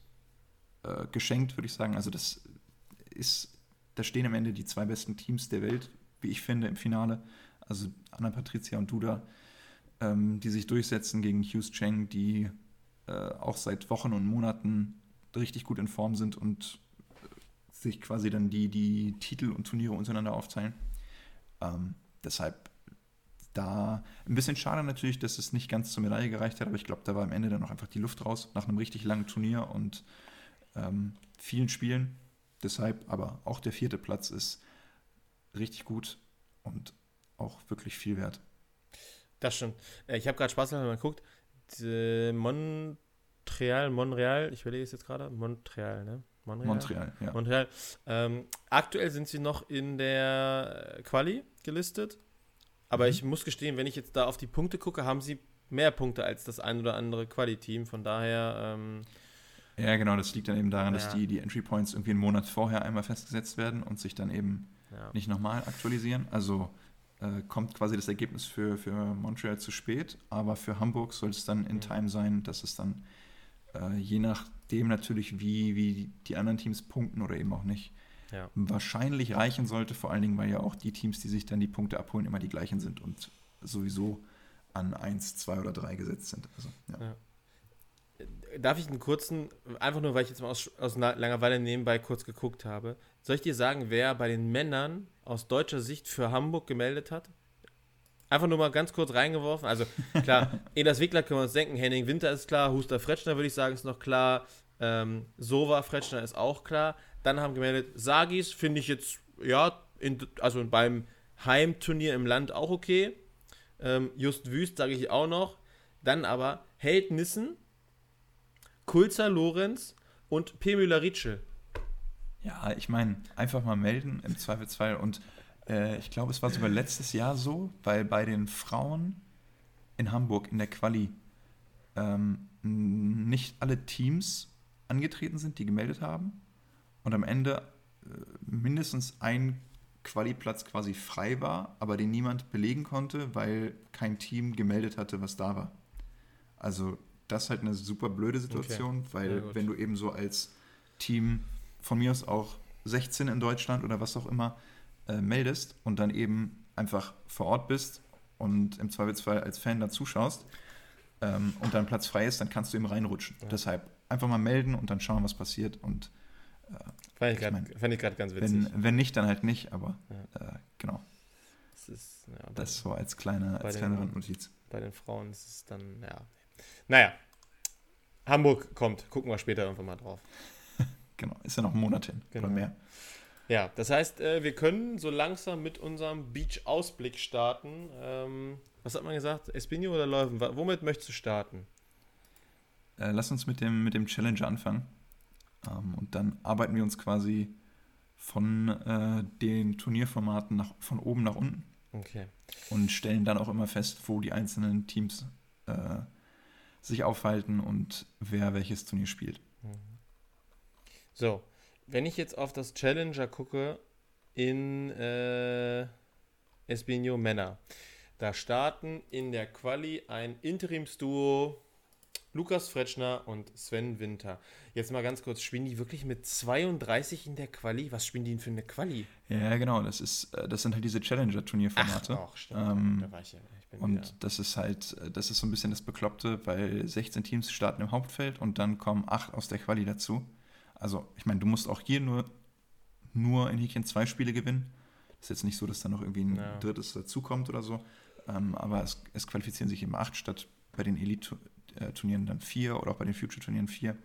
B: äh, geschenkt, würde ich sagen. Also das ist, da stehen am Ende die zwei besten Teams der Welt, wie ich finde, im Finale. Also Anna Patricia und Duda, ähm, die sich durchsetzen gegen Hughes Cheng, die äh, auch seit Wochen und Monaten richtig gut in Form sind und sich quasi dann die, die Titel und Turniere untereinander aufteilen. Ähm, deshalb da ein bisschen schade natürlich, dass es nicht ganz zur Medaille gereicht hat, aber ich glaube, da war am Ende dann noch einfach die Luft raus nach einem richtig langen Turnier und ähm, vielen Spielen. Deshalb aber auch der vierte Platz ist richtig gut und auch wirklich viel wert.
A: Das stimmt. Äh, ich habe gerade Spaß mal geguckt. Montreal, Montreal, ich überlege es jetzt gerade, Montreal, ne?
B: Montreal, Montreal ja.
A: Montreal. Ähm, aktuell sind sie noch in der Quali gelistet. Aber mhm. ich muss gestehen, wenn ich jetzt da auf die Punkte gucke, haben sie mehr Punkte als das ein oder andere Quali-Team. Von daher. Ähm,
B: ja, genau, das liegt dann eben daran, dass die, die Entry Points irgendwie einen Monat vorher einmal festgesetzt werden und sich dann eben nicht nochmal aktualisieren. Also äh, kommt quasi das Ergebnis für, für Montreal zu spät, aber für Hamburg soll es dann in mhm. Time sein, dass es dann äh, je nachdem natürlich, wie, wie die anderen Teams punkten oder eben auch nicht, ja. wahrscheinlich reichen sollte, vor allen Dingen, weil ja auch die Teams, die sich dann die Punkte abholen, immer die gleichen sind und sowieso an 1, 2 oder 3 gesetzt sind. Also, ja. Ja.
A: Darf ich einen kurzen, einfach nur, weil ich jetzt mal aus, aus Langeweile nebenbei kurz geguckt habe, soll ich dir sagen, wer bei den Männern aus deutscher Sicht für Hamburg gemeldet hat? Einfach nur mal ganz kurz reingeworfen. Also klar, Elas Wickler können wir uns denken, Henning Winter ist klar, Huster Fretschner würde ich sagen ist noch klar, ähm, Sova Fretschner ist auch klar. Dann haben gemeldet, Sagis finde ich jetzt, ja, in, also beim Heimturnier im Land auch okay. Ähm, Just Wüst sage ich auch noch. Dann aber Held Nissen, Kulzer Lorenz und P. Müller-Ritschel.
B: Ja, ich meine, einfach mal melden im Zweifelsfall. Und äh, ich glaube, es war sogar letztes Jahr so, weil bei den Frauen in Hamburg in der Quali ähm, nicht alle Teams angetreten sind, die gemeldet haben. Und am Ende äh, mindestens ein Quali-Platz quasi frei war, aber den niemand belegen konnte, weil kein Team gemeldet hatte, was da war. Also das ist halt eine super blöde Situation, okay. weil ja, wenn du eben so als Team von mir aus auch 16 in Deutschland oder was auch immer äh, meldest und dann eben einfach vor Ort bist und im Zweifelsfall als Fan da zuschaust ähm, und dann Platz frei ist, dann kannst du eben reinrutschen. Ja. Deshalb einfach mal melden und dann schauen, was passiert und
A: äh, fand ich gerade ganz witzig.
B: Wenn, wenn, nicht, dann halt nicht, aber ja. äh, genau.
A: Das ist, ja,
B: das so als kleine, als kleine Randnotiz.
A: Bei den Frauen ist es dann, ja. Naja, Hamburg kommt, gucken wir später irgendwann mal drauf.
B: genau, ist ja noch ein Monat hin genau. oder mehr.
A: Ja, das heißt, äh, wir können so langsam mit unserem Beach-Ausblick starten. Ähm, was hat man gesagt? Espinho oder Läufen? Womit möchtest du starten?
B: Äh, lass uns mit dem, mit dem Challenger anfangen. Ähm, und dann arbeiten wir uns quasi von äh, den Turnierformaten nach, von oben nach unten.
A: Okay.
B: Und stellen dann auch immer fest, wo die einzelnen Teams äh, sich aufhalten und wer welches Turnier spielt. Mhm.
A: So, wenn ich jetzt auf das Challenger gucke in äh, Espino Männer, da starten in der Quali ein Interimsduo Lukas Fretschner und Sven Winter. Jetzt mal ganz kurz, spielen die wirklich mit 32 in der Quali? Was spielen die denn für eine Quali?
B: Ja, genau, das ist, äh, das sind halt diese Challenger-Turnierformate.
A: Ach, stimmt. Ähm, da war ich ja.
B: Und wieder. das ist halt, äh, das ist so ein bisschen das Bekloppte, weil 16 Teams starten im Hauptfeld und dann kommen 8 aus der Quali dazu. Also, ich meine, du musst auch hier nur, nur in Häkchen zwei Spiele gewinnen. Ist jetzt nicht so, dass da noch irgendwie ein ja. drittes dazukommt oder so. Ähm, aber es, es qualifizieren sich eben 8 statt bei den Elite äh, Turnieren dann vier oder auch bei den Future-Turnieren vier.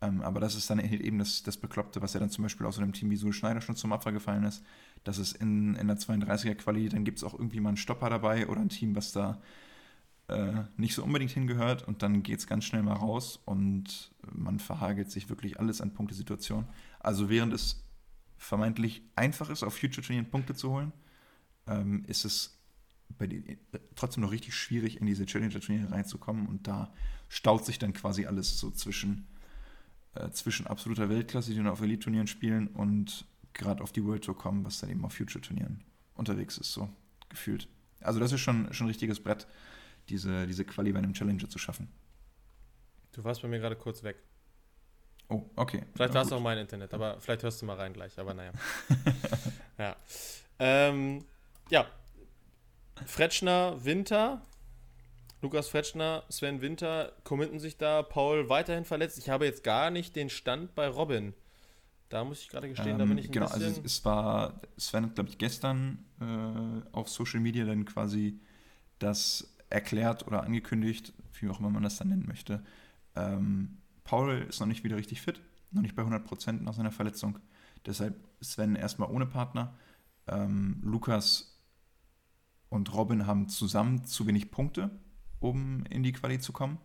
B: Ähm, aber das ist dann eben das, das Bekloppte, was ja dann zum Beispiel aus so einem Team wie Sul Schneider schon zum Opfer gefallen ist, dass es in, in der 32er-Quali, dann gibt es auch irgendwie mal einen Stopper dabei oder ein Team, was da äh, nicht so unbedingt hingehört und dann geht es ganz schnell mal raus und man verhagelt sich wirklich alles an Punktesituationen. Also während es vermeintlich einfach ist, auf Future-Turnieren Punkte zu holen, ähm, ist es bei die, trotzdem noch richtig schwierig, in diese Challenger-Turniere reinzukommen. Und da staut sich dann quasi alles so zwischen, äh, zwischen absoluter Weltklasse, die dann auf Elite-Turnieren spielen, und gerade auf die World Tour kommen, was dann eben auf Future-Turnieren unterwegs ist, so gefühlt. Also das ist schon, schon ein richtiges Brett, diese, diese Quali bei einem Challenger zu schaffen.
A: Du warst bei mir gerade kurz weg.
B: Oh, okay.
A: Vielleicht war es auch mein Internet, aber vielleicht hörst du mal rein gleich, aber naja. ja. Ähm, ja. Fretschner, Winter. Lukas Fretschner, Sven Winter committen sich da. Paul weiterhin verletzt. Ich habe jetzt gar nicht den Stand bei Robin. Da muss ich gerade gestehen, ähm, da bin ich ein
B: genau,
A: bisschen...
B: also es war, Sven hat, glaube ich, gestern äh, auf Social Media dann quasi das erklärt oder angekündigt, wie auch immer man das dann nennen möchte. Ähm, Paul ist noch nicht wieder richtig fit, noch nicht bei 100% nach seiner Verletzung. Deshalb Sven erstmal ohne Partner. Ähm, Lukas und Robin haben zusammen zu wenig Punkte, um in die Quali zu kommen.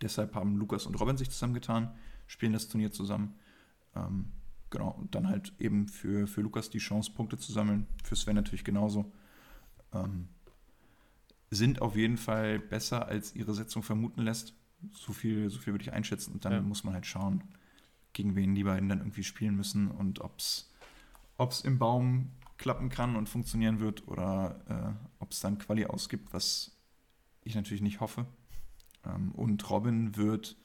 B: Deshalb haben Lukas und Robin sich zusammengetan, spielen das Turnier zusammen. Ähm, genau, und dann halt eben für, für Lukas die Chance, Punkte zu sammeln. Für Sven natürlich genauso. Ähm, sind auf jeden Fall besser, als ihre Setzung vermuten lässt. So viel, so viel würde ich einschätzen. Und dann ja. muss man halt schauen, gegen wen die beiden dann irgendwie spielen müssen und ob es im Baum klappen kann und funktionieren wird oder äh, ob es dann Quali ausgibt, was ich natürlich nicht hoffe. Ähm, und Robin wird,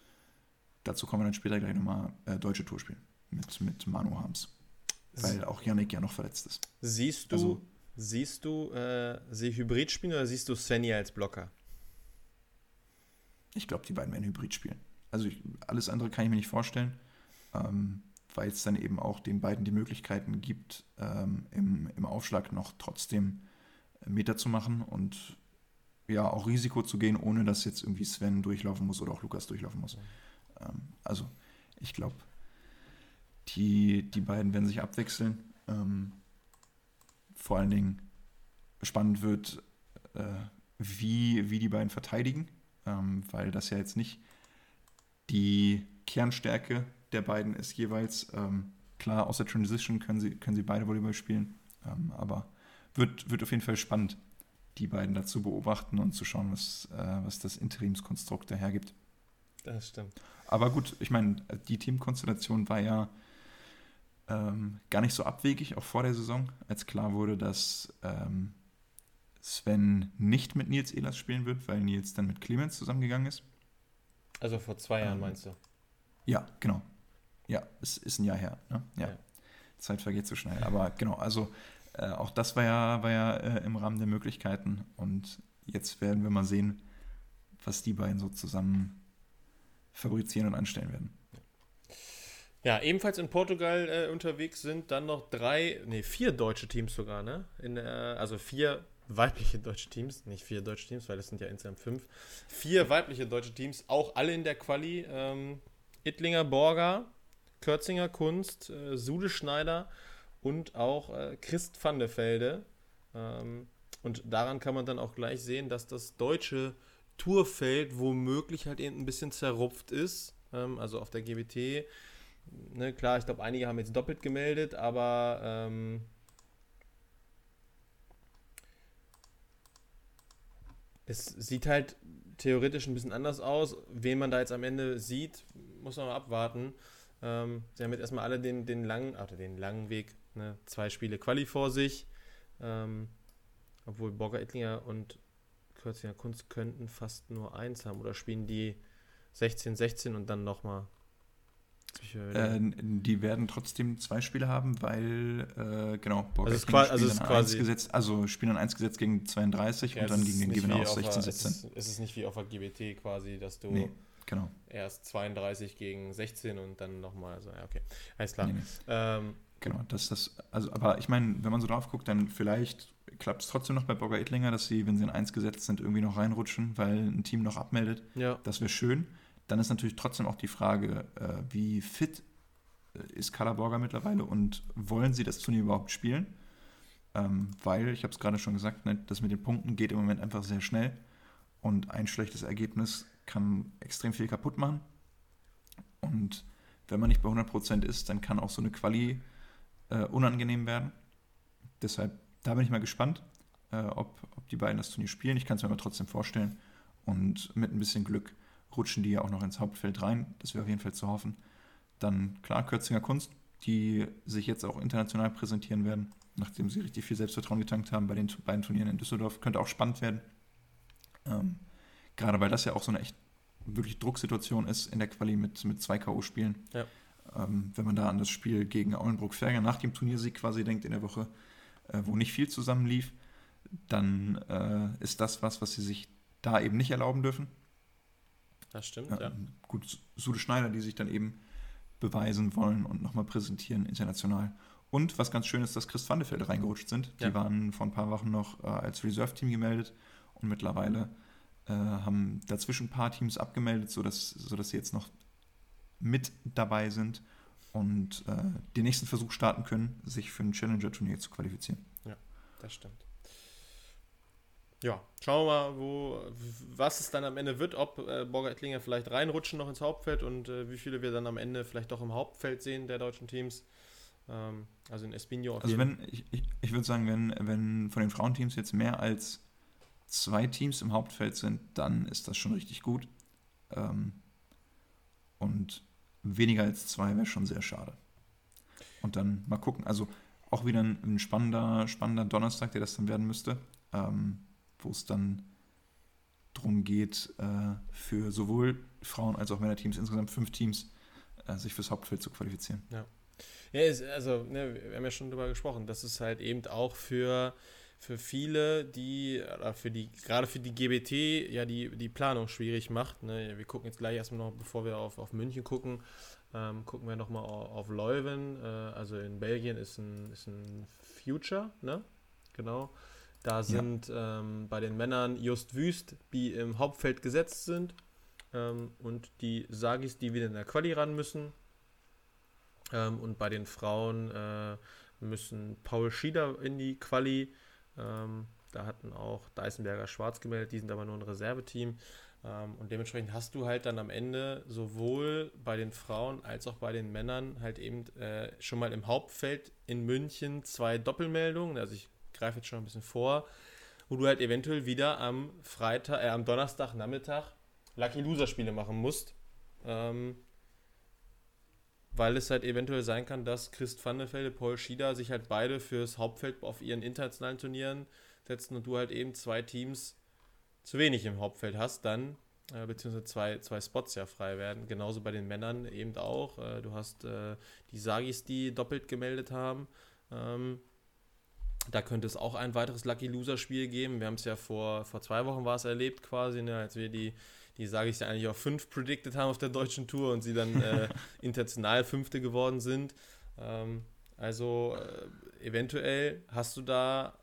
B: dazu kommen wir dann später gleich nochmal, äh, deutsche Tour spielen mit, mit Manu Harms. Weil auch Yannick ja noch verletzt ist.
A: Siehst du, also, siehst du äh, sie Hybrid spielen oder siehst du Svenny als Blocker?
B: Ich glaube, die beiden werden Hybrid spielen. Also ich, alles andere kann ich mir nicht vorstellen, ähm, weil es dann eben auch den beiden die Möglichkeiten gibt, ähm, im, im Aufschlag noch trotzdem Meter zu machen und ja auch Risiko zu gehen, ohne dass jetzt irgendwie Sven durchlaufen muss oder auch Lukas durchlaufen muss. Ähm, also ich glaube, die, die beiden werden sich abwechseln. Ähm, vor allen Dingen spannend wird, äh, wie, wie die beiden verteidigen, ähm, weil das ja jetzt nicht die Kernstärke der beiden ist jeweils. Ähm, klar, aus der Transition können sie, können sie beide Volleyball spielen, ähm, aber wird, wird auf jeden Fall spannend, die beiden dazu beobachten und zu schauen, was, äh, was das Interimskonstrukt dahergibt.
A: Das stimmt.
B: Aber gut, ich meine, die Teamkonstellation war ja ähm, gar nicht so abwegig, auch vor der Saison, als klar wurde, dass ähm, Sven nicht mit Nils Ehlers spielen wird, weil Nils dann mit Clemens zusammengegangen ist.
A: Also vor zwei Jahren ähm, meinst du?
B: Ja, genau. Ja, es ist ein Jahr her. Ne? Ja. ja. Zeit vergeht so schnell. Aber genau, also äh, auch das war ja, war ja äh, im Rahmen der Möglichkeiten. Und jetzt werden wir mal sehen, was die beiden so zusammen fabrizieren und anstellen werden.
A: Ja, ebenfalls in Portugal äh, unterwegs sind dann noch drei, nee, vier deutsche Teams sogar, ne? In, äh, also vier weibliche deutsche Teams, nicht vier deutsche Teams, weil das sind ja insgesamt fünf. Vier weibliche deutsche Teams, auch alle in der Quali. Ähm, Ittlinger Borger, Kürzinger Kunst, äh, Sude Schneider und auch äh, Christ van der Velde. Ähm, und daran kann man dann auch gleich sehen, dass das deutsche Tourfeld womöglich halt eben ein bisschen zerrupft ist. Ähm, also auf der GBT ne, klar, ich glaube, einige haben jetzt doppelt gemeldet, aber ähm, es sieht halt theoretisch ein bisschen anders aus. Wen man da jetzt am Ende sieht, muss man mal abwarten. Ähm, sie haben jetzt erstmal alle den, den langen, also den langen Weg, ne, zwei Spiele Quali vor sich. Ähm, obwohl Borger Ettlinger und Kürzinger Kunst könnten fast nur eins haben oder spielen die 16-16 und dann nochmal
B: äh, die werden trotzdem zwei Spiele haben, weil, äh, genau,
A: Borg also, quasi, also ist quasi
B: gesetzt, also spielen dann 1 gesetzt gegen 32 ja, und dann gegen den Gewinner aus 16, 17.
A: Es ist, es ist nicht wie auf der GBT quasi, dass du
B: nee, genau.
A: erst 32 gegen 16 und dann nochmal, also, ja, okay, alles klar. Nee, nee.
B: Ähm, genau, das das, also, aber ich meine, wenn man so drauf guckt, dann vielleicht klappt es trotzdem noch bei Borger Edlinger, dass sie, wenn sie in 1 gesetzt sind, irgendwie noch reinrutschen, weil ein Team noch abmeldet.
A: Ja.
B: Das wäre schön. Dann ist natürlich trotzdem auch die Frage, äh, wie fit äh, ist Kalaborger mittlerweile und wollen sie das Turnier überhaupt spielen? Ähm, weil, ich habe es gerade schon gesagt, ne, das mit den Punkten geht im Moment einfach sehr schnell und ein schlechtes Ergebnis kann extrem viel kaputt machen. Und wenn man nicht bei 100% ist, dann kann auch so eine Quali äh, unangenehm werden. Deshalb, da bin ich mal gespannt. äh, ob, ob die beiden das Turnier spielen. Ich kann es mir aber trotzdem vorstellen. Und mit ein bisschen Glück rutschen die ja auch noch ins Hauptfeld rein. Das wäre auf jeden Fall zu hoffen. Dann klar, Kürzinger Kunst, die sich jetzt auch international präsentieren werden, nachdem sie richtig viel Selbstvertrauen getankt haben bei den beiden Turnieren in Düsseldorf. Könnte auch spannend werden. Ähm, gerade weil das ja auch so eine echt wirklich Drucksituation ist in der Quali mit, mit zwei K.O.-Spielen. Ja. Ähm, wenn man da an das Spiel gegen Aulenbrook-Ferger nach dem Turniersieg quasi denkt in der Woche, äh, wo nicht viel zusammenlief, dann äh, ist das was, was sie sich da eben nicht erlauben dürfen.
A: Das stimmt, ja. ja.
B: Gut, Sude Schneider, die sich dann eben beweisen wollen und nochmal präsentieren international. Und was ganz schön ist, dass Chris Vandefeld reingerutscht sind. Die ja. waren vor ein paar Wochen noch äh, als Reserve-Team gemeldet und mittlerweile äh, haben dazwischen ein paar Teams abgemeldet, sodass, sodass sie jetzt noch mit dabei sind und äh, den nächsten Versuch starten können, sich für ein Challenger-Turnier zu qualifizieren.
A: Ja, das stimmt. Ja, schauen wir mal, wo, was es dann am Ende wird, ob äh, Borger Ettlinger vielleicht reinrutschen noch ins Hauptfeld und äh, wie viele wir dann am Ende vielleicht doch im Hauptfeld sehen der deutschen Teams. Ähm, also in Espino.
B: Also wenn, ich, ich, ich würde sagen, wenn, wenn von den Frauenteams jetzt mehr als zwei Teams im Hauptfeld sind, dann ist das schon richtig gut. Ähm, und weniger als zwei wäre schon sehr schade. Und dann mal gucken. Also auch wieder ein, ein spannender, spannender Donnerstag, der das dann werden müsste, ähm, wo es dann darum geht, äh, für sowohl Frauen- als auch Männerteams, insgesamt fünf Teams, äh, sich fürs Hauptfeld zu qualifizieren.
A: Ja. Ja, ist, also, ne, wir haben ja schon darüber gesprochen, dass es halt eben auch für für viele, die, für die, gerade für die GBT, ja, die, die Planung schwierig macht. Ne? Wir gucken jetzt gleich erstmal noch, bevor wir auf, auf München gucken, ähm, gucken wir nochmal auf, auf Leuven. Äh, also in Belgien ist ein, ist ein Future, ne? Genau. Da sind ja. ähm, bei den Männern Just Wüst, die im Hauptfeld gesetzt sind. Ähm, und die Sagis, die wieder in der Quali ran müssen. Ähm, und bei den Frauen äh, müssen Paul Schieder in die Quali ähm, da hatten auch Deisenberger Schwarz gemeldet, die sind aber nur ein Reserveteam. Ähm, und dementsprechend hast du halt dann am Ende sowohl bei den Frauen als auch bei den Männern halt eben äh, schon mal im Hauptfeld in München zwei Doppelmeldungen. Also ich greife jetzt schon ein bisschen vor, wo du halt eventuell wieder am Freitag, äh, am Donnerstag Nachmittag Lucky Loser Spiele machen musst. Ähm, weil es halt eventuell sein kann, dass Christ van der Velde, Paul Schieder sich halt beide fürs Hauptfeld auf ihren internationalen Turnieren setzen und du halt eben zwei Teams zu wenig im Hauptfeld hast, dann äh, beziehungsweise zwei, zwei Spots ja frei werden. Genauso bei den Männern eben auch. Äh, du hast äh, die Sagis, die doppelt gemeldet haben. Ähm, da könnte es auch ein weiteres Lucky Loser Spiel geben. Wir haben es ja vor, vor zwei Wochen war es erlebt quasi, ne, als wir die die sage ich ja eigentlich auch fünf predicted haben auf der deutschen Tour und sie dann äh, international Fünfte geworden sind. Ähm, also äh, eventuell hast du da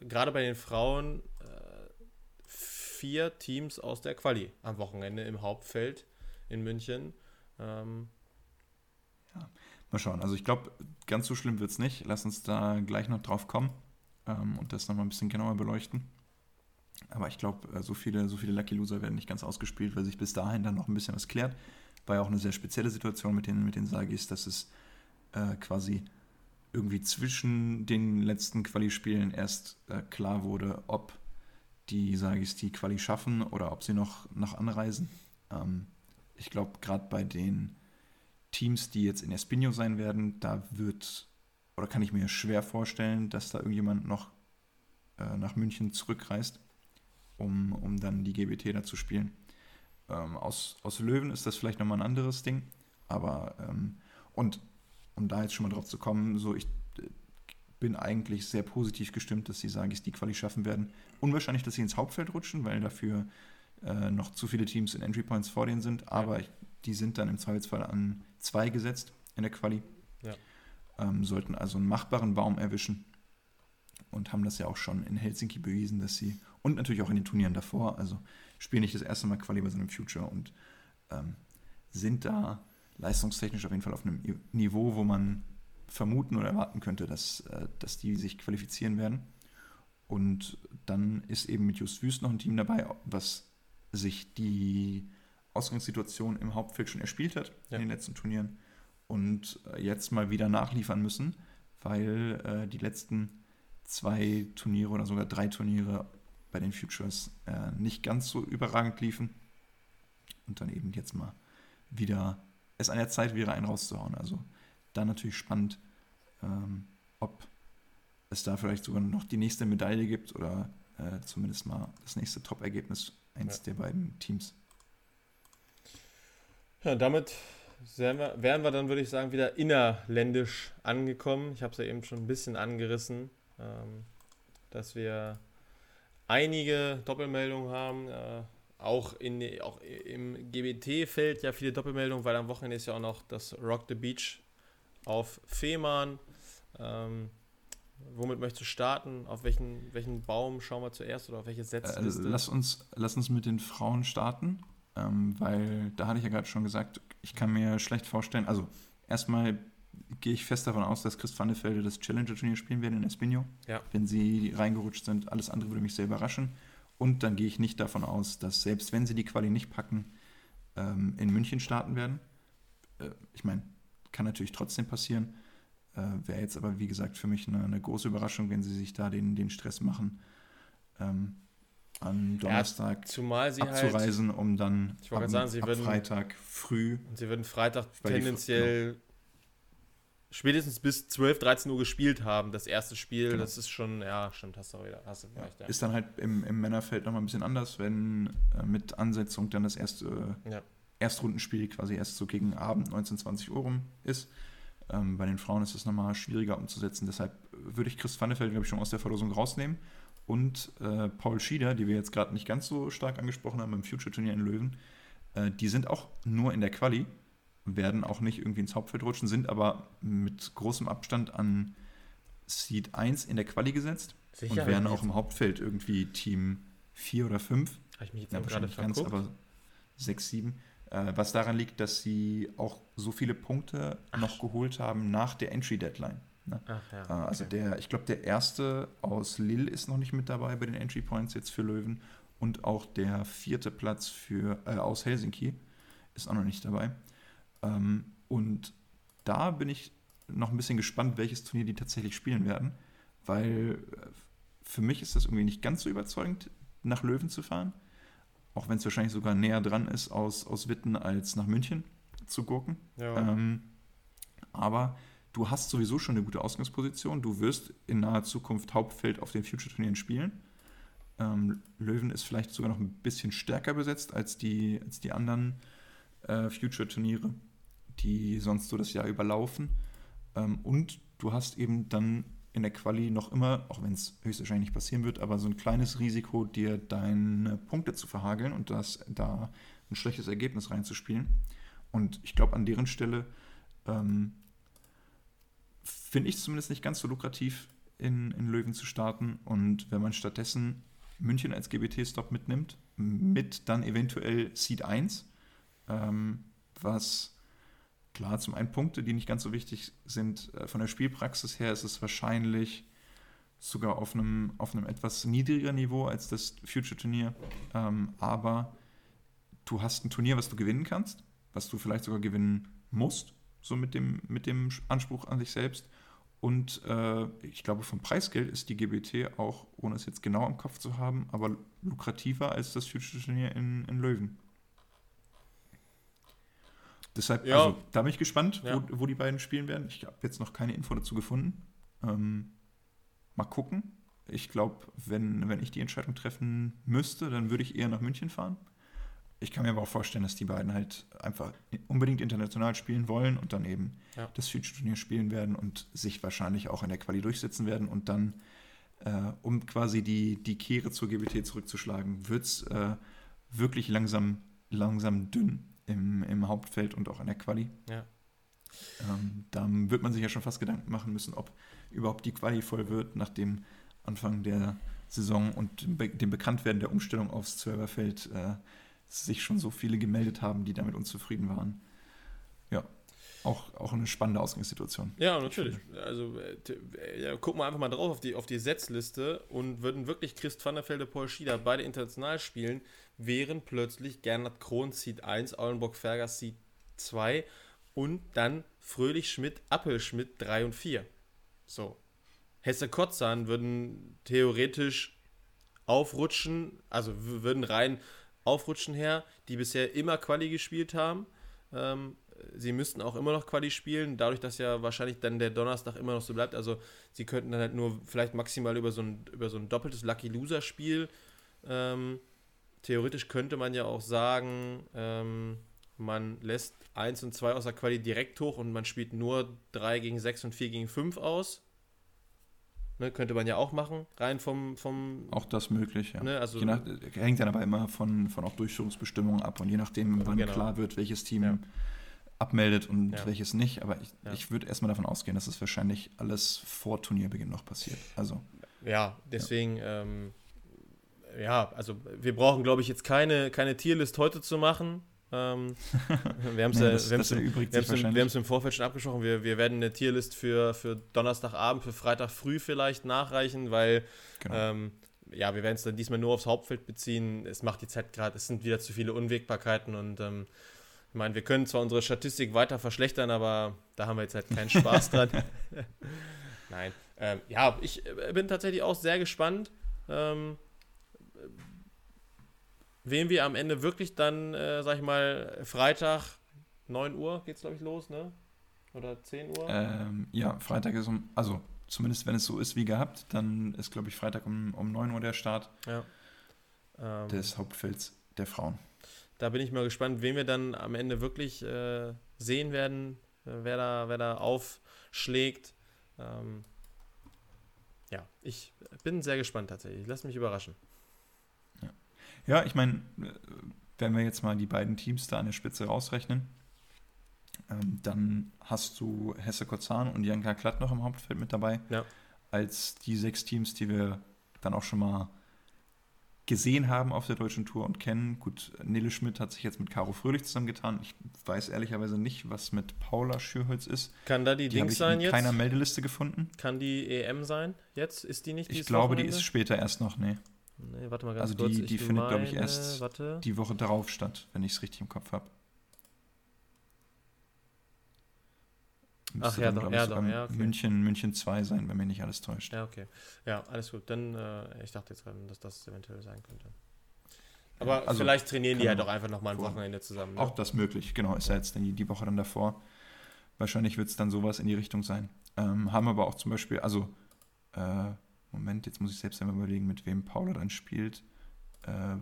A: gerade bei den Frauen äh, vier Teams aus der Quali am Wochenende im Hauptfeld in München. Ähm,
B: ja, mal schauen. Also ich glaube, ganz so schlimm wird es nicht. Lass uns da gleich noch drauf kommen ähm, und das nochmal ein bisschen genauer beleuchten. Aber ich glaube, äh, so viele, so viele Lucky Loser werden nicht ganz ausgespielt, weil sich bis dahin dann noch ein bisschen was klärt. War ja auch eine sehr spezielle Situation mit den, mit den Sagis, dass es äh, quasi irgendwie zwischen den letzten Quali-Spielen erst äh, klar wurde, ob die Sagis die Quali schaffen oder ob sie noch, noch anreisen. Ähm, ich glaube, gerade bei den Teams, die jetzt in Espino sein werden, da wird, oder kann ich mir schwer vorstellen, dass da irgendjemand noch äh, nach München zurückreist um, um dann die GBT da zu spielen. Ähm, aus, aus Löwen ist das vielleicht nochmal ein anderes Ding, aber ähm, und um da jetzt schon mal drauf zu kommen, so ich äh, bin eigentlich sehr positiv gestimmt, dass die Sagis die Quali schaffen werden. Unwahrscheinlich, dass sie ins Hauptfeld rutschen, weil dafür äh, noch zu viele Teams in Entry Points vor denen sind, aber ja. Die sind dann im Zweifelsfall an zwei gesetzt in der Quali. Ja. Ähm, sollten also einen machbaren Baum erwischen und haben das ja auch schon in Helsinki bewiesen, dass sie und natürlich auch in den Turnieren davor. Also spielen nicht das erste Mal Quali bei so einem Future und ähm, sind da leistungstechnisch auf jeden Fall auf einem Niveau, wo man vermuten oder erwarten könnte, dass, äh, dass die sich qualifizieren werden. Und dann ist eben mit Just Wüst noch ein Team dabei, was sich die Ausgangssituation im Hauptfeld schon erspielt hat ja. in den letzten Turnieren und äh, jetzt mal wieder nachliefern müssen, weil äh, die letzten zwei Turniere oder sogar drei Turniere bei den Futures äh, nicht ganz so überragend liefen. Und dann eben jetzt mal wieder es an der Zeit wäre, einen rauszuhauen. Also da natürlich spannend, ähm, ob es da vielleicht sogar noch die nächste Medaille gibt oder äh, zumindest mal das nächste Top-Ergebnis eines ja. der beiden Teams.
A: Ja, damit wären wir, wären wir dann, würde ich sagen, wieder innerländisch angekommen. Ich habe es ja eben schon ein bisschen angerissen, ähm, dass wir einige Doppelmeldungen haben. Äh, auch, in, auch im GBT-Feld ja viele Doppelmeldungen, weil am Wochenende ist ja auch noch das Rock the Beach auf Fehmarn. Ähm, womit möchtest du starten? Auf welchen, welchen Baum schauen wir zuerst oder auf welche Setzliste?
B: Äh, lass, uns, lass uns mit den Frauen starten, ähm, weil da hatte ich ja gerade schon gesagt, ich kann mir schlecht vorstellen, also erstmal gehe ich fest davon aus, dass Chris van der Velde das Challenger-Turnier spielen werden in Espinho. Ja. Wenn sie reingerutscht sind, alles andere würde mich sehr überraschen. Und dann gehe ich nicht davon aus, dass selbst wenn sie die Quali nicht packen, ähm, in München starten werden. Äh, ich meine, kann natürlich trotzdem passieren. Äh, Wäre jetzt aber, wie gesagt, für mich eine, eine, große Überraschung, wenn sie sich da den, den Stress machen, ähm, an Donnerstag ja, abzureisen, halt, um dann
A: ich ab, sagen, sie würden,
B: Freitag früh.
A: Und sie würden Freitag tendenziell genau spätestens bis 12, 13 Uhr gespielt haben, das erste Spiel. Genau. Das ist schon, ja, stimmt, hast du wieder, hast du
B: vielleicht, ja. Ist dann halt im, im Männerfeld nochmal ein bisschen anders, wenn äh, mit Ansetzung dann das erste ja. Erstrundenspiel quasi erst so gegen Abend 19, 20 Uhr rum ist. Ähm, bei den Frauen ist es nochmal schwieriger umzusetzen. Deshalb würde ich Chris Vannefeld, glaube ich, schon aus der Verlosung rausnehmen. Und äh, Paul Schieder, die wir jetzt gerade nicht ganz so stark angesprochen haben im Future-Turnier in Löwen, äh, die sind auch nur in der Quali werden auch nicht irgendwie ins Hauptfeld rutschen, sind aber mit großem Abstand an Seed 1 in der Quali gesetzt Sicher, und werden auch im Hauptfeld irgendwie Team 4 oder 5.
A: Habe ich mich jetzt ja, gerade ganz,
B: aber 6, 7. Äh, was daran liegt, dass sie auch so viele Punkte Ach. noch geholt haben nach der Entry-Deadline. Ne? Ach, ja, äh, also okay. Also der, ich glaube, der erste aus Lille ist noch nicht mit dabei bei den Entry Points jetzt für Löwen und auch der vierte Platz für, äh, aus Helsinki ist auch noch nicht dabei. Ähm, und da bin ich noch ein bisschen gespannt, welches Turnier die tatsächlich spielen werden, weil äh, für mich ist das irgendwie nicht ganz so überzeugend, nach Löwen zu fahren. Auch wenn es wahrscheinlich sogar näher dran ist aus, aus Witten als nach München zu gurken. Ja. Ähm, aber du hast sowieso schon eine gute Ausgangsposition. Du wirst in naher Zukunft Hauptfeld auf den Future-Turnieren spielen. Ähm, Löwen ist vielleicht sogar noch ein bisschen stärker besetzt als die, als die anderen äh, Future-Turniere die sonst so das Jahr überlaufen. Ähm, und du hast eben dann in der Quali noch immer, auch wenn es höchstwahrscheinlich nicht passieren wird, aber so ein kleines Risiko, dir deine Punkte zu verhageln und das, da ein schlechtes Ergebnis reinzuspielen. Und ich glaube, an deren Stelle ähm, finde ich es zumindest nicht ganz so lukrativ, in, in Löwen zu starten. Und wenn man stattdessen München als GBT-Stop mitnimmt, mit dann eventuell Seed 1, ähm, was Klar, zum einen Punkte, die nicht ganz so wichtig sind. Äh, von der Spielpraxis her ist es wahrscheinlich sogar auf einem, auf einem etwas niedrigeren Niveau als das Future-Turnier. Ähm, aber du hast ein Turnier, was du gewinnen kannst, was du vielleicht sogar gewinnen musst, so mit dem, mit dem Anspruch an sich selbst. Und äh, ich glaube, vom Preisgeld ist die GBT auch, ohne es jetzt genau im Kopf zu haben, aber lukrativer als das Future-Turnier in, in Löwen. Deshalb, ja. also, da bin ich gespannt, ja. wo, wo, die beiden spielen werden. Ich habe jetzt noch keine Info dazu gefunden. Ähm, mal gucken. Ich glaube, wenn, wenn ich die Entscheidung treffen müsste, dann würde ich eher nach München fahren. Ich kann mir aber auch vorstellen, dass die beiden halt einfach unbedingt international spielen wollen und dann eben ja. das Future-Turnier spielen werden und sich wahrscheinlich auch in der Quali durchsetzen werden und dann, äh, um quasi die, die Kehre zur GBT zurückzuschlagen, wird es äh, wirklich langsam, langsam dünn im, im Hauptfeld und auch in der Quali. Ja. Ähm, da wird man sich ja schon fast Gedanken machen müssen, ob überhaupt die Quali voll wird nach dem Anfang der Saison und dem Bekanntwerden der Umstellung aufs Zwölferfeld äh, sich schon so viele gemeldet haben, die damit unzufrieden waren. Ja, auch, auch eine spannende Ausgangssituation.
A: Ja, natürlich. Also äh, ja, gucken wir einfach mal drauf auf die, auf die Setzliste und würden wirklich Christ van der Velde, Paul Schieder beide international spielen, wären plötzlich Gernot Krohn Seed 1, Aulenburg Ferger Seed 2 und dann Fröhlich Schmidt, Appelschmidt 3 und 4. So. Hesse Kotzan würden theoretisch aufrutschen, also würden rein aufrutschen her, die bisher immer Quali gespielt haben. Ähm, sie müssten auch immer noch Quali spielen, dadurch, dass ja wahrscheinlich dann der Donnerstag immer noch so bleibt. Also sie könnten dann halt nur vielleicht maximal über so ein, über so ein doppeltes Lucky Loser-Spiel. Ähm, theoretisch könnte man ja auch sagen, ähm, man lässt 1 und 2 aus der Quali direkt hoch und man spielt nur 3 gegen 6 und 4 gegen 5 aus. Ne, könnte man ja auch machen, rein vom. vom
B: auch das möglich, ja.
A: Ne, also,
B: nach, hängt dann aber immer von, von auch Durchführungsbestimmungen ab und je nachdem, wann genau. klar wird, welches Team ja. abmeldet und ja. welches nicht. Aber ich, ja. ich würde erstmal davon ausgehen, dass es wahrscheinlich alles vor Turnierbeginn noch passiert. Also.
A: Ja, deswegen, ja, ähm, ja also wir brauchen, glaube ich, jetzt keine, keine Tierlist heute zu machen. Ähm, wir haben es nee, im, im Vorfeld schon abgesprochen. Wir, wir werden eine Tierlist für, für Donnerstagabend, für Freitag früh vielleicht nachreichen, weil genau. ähm, ja, wir werden es dann diesmal nur aufs Hauptfeld beziehen. Es macht die Zeit gerade, es sind wieder zu viele Unwägbarkeiten und ähm, ich meine, wir können zwar unsere Statistik weiter verschlechtern, aber da haben wir jetzt halt keinen Spaß dran. Nein. Ähm, ja, ich äh, bin tatsächlich auch sehr gespannt. Ähm, wen wir am Ende wirklich dann, äh, sag ich mal, Freitag 9 Uhr geht's, glaube ich, los, ne? Oder 10 Uhr?
B: Ähm, ja, Freitag ist um, also zumindest wenn es so ist wie gehabt, dann ist, glaube ich, Freitag um, um 9 Uhr der Start
A: ja.
B: ähm, des Hauptfelds der Frauen.
A: Da bin ich mal gespannt, wen wir dann am Ende wirklich äh, sehen werden, äh, wer, da, wer da aufschlägt. Ähm, ja, ich bin sehr gespannt tatsächlich. Lass mich überraschen.
B: Ja, ich meine, wenn wir jetzt mal die beiden Teams da an der Spitze rausrechnen, ähm, dann hast du Hesse Kozan und Janka Klatt noch im Hauptfeld mit dabei.
A: Ja.
B: Als die sechs Teams, die wir dann auch schon mal gesehen haben auf der deutschen Tour und kennen. Gut, Nele Schmidt hat sich jetzt mit Caro Fröhlich zusammengetan. Ich weiß ehrlicherweise nicht, was mit Paula Schürholz ist.
A: Kann da die, die Dings sein
B: jetzt? keiner Meldeliste gefunden.
A: Kann die EM sein jetzt? Ist die nicht
B: Ich glaube, Wochenende? die ist später erst noch, nee.
A: Nee, warte mal ganz
B: also
A: kurz.
B: Also die, die findet, glaube ich, erst warte. die Woche darauf statt, wenn ich es richtig im Kopf habe.
A: Ach ja, doch, ja, doch, ja,
B: okay. München, München 2 sein, wenn mich nicht alles täuscht.
A: Ja, okay. Ja, alles gut. Dann, äh, ich dachte jetzt gerade, dass das eventuell sein könnte. Aber also, vielleicht trainieren die halt auch einfach nochmal ein. Wochenende zusammen.
B: Ne? Auch das möglich, genau. Ist ja jetzt die, die Woche dann davor. Wahrscheinlich wird es dann sowas in die Richtung sein. Ähm, haben aber auch zum Beispiel, also äh, Moment, jetzt muss ich selbst einmal überlegen, mit wem Paula dann spielt. Äh,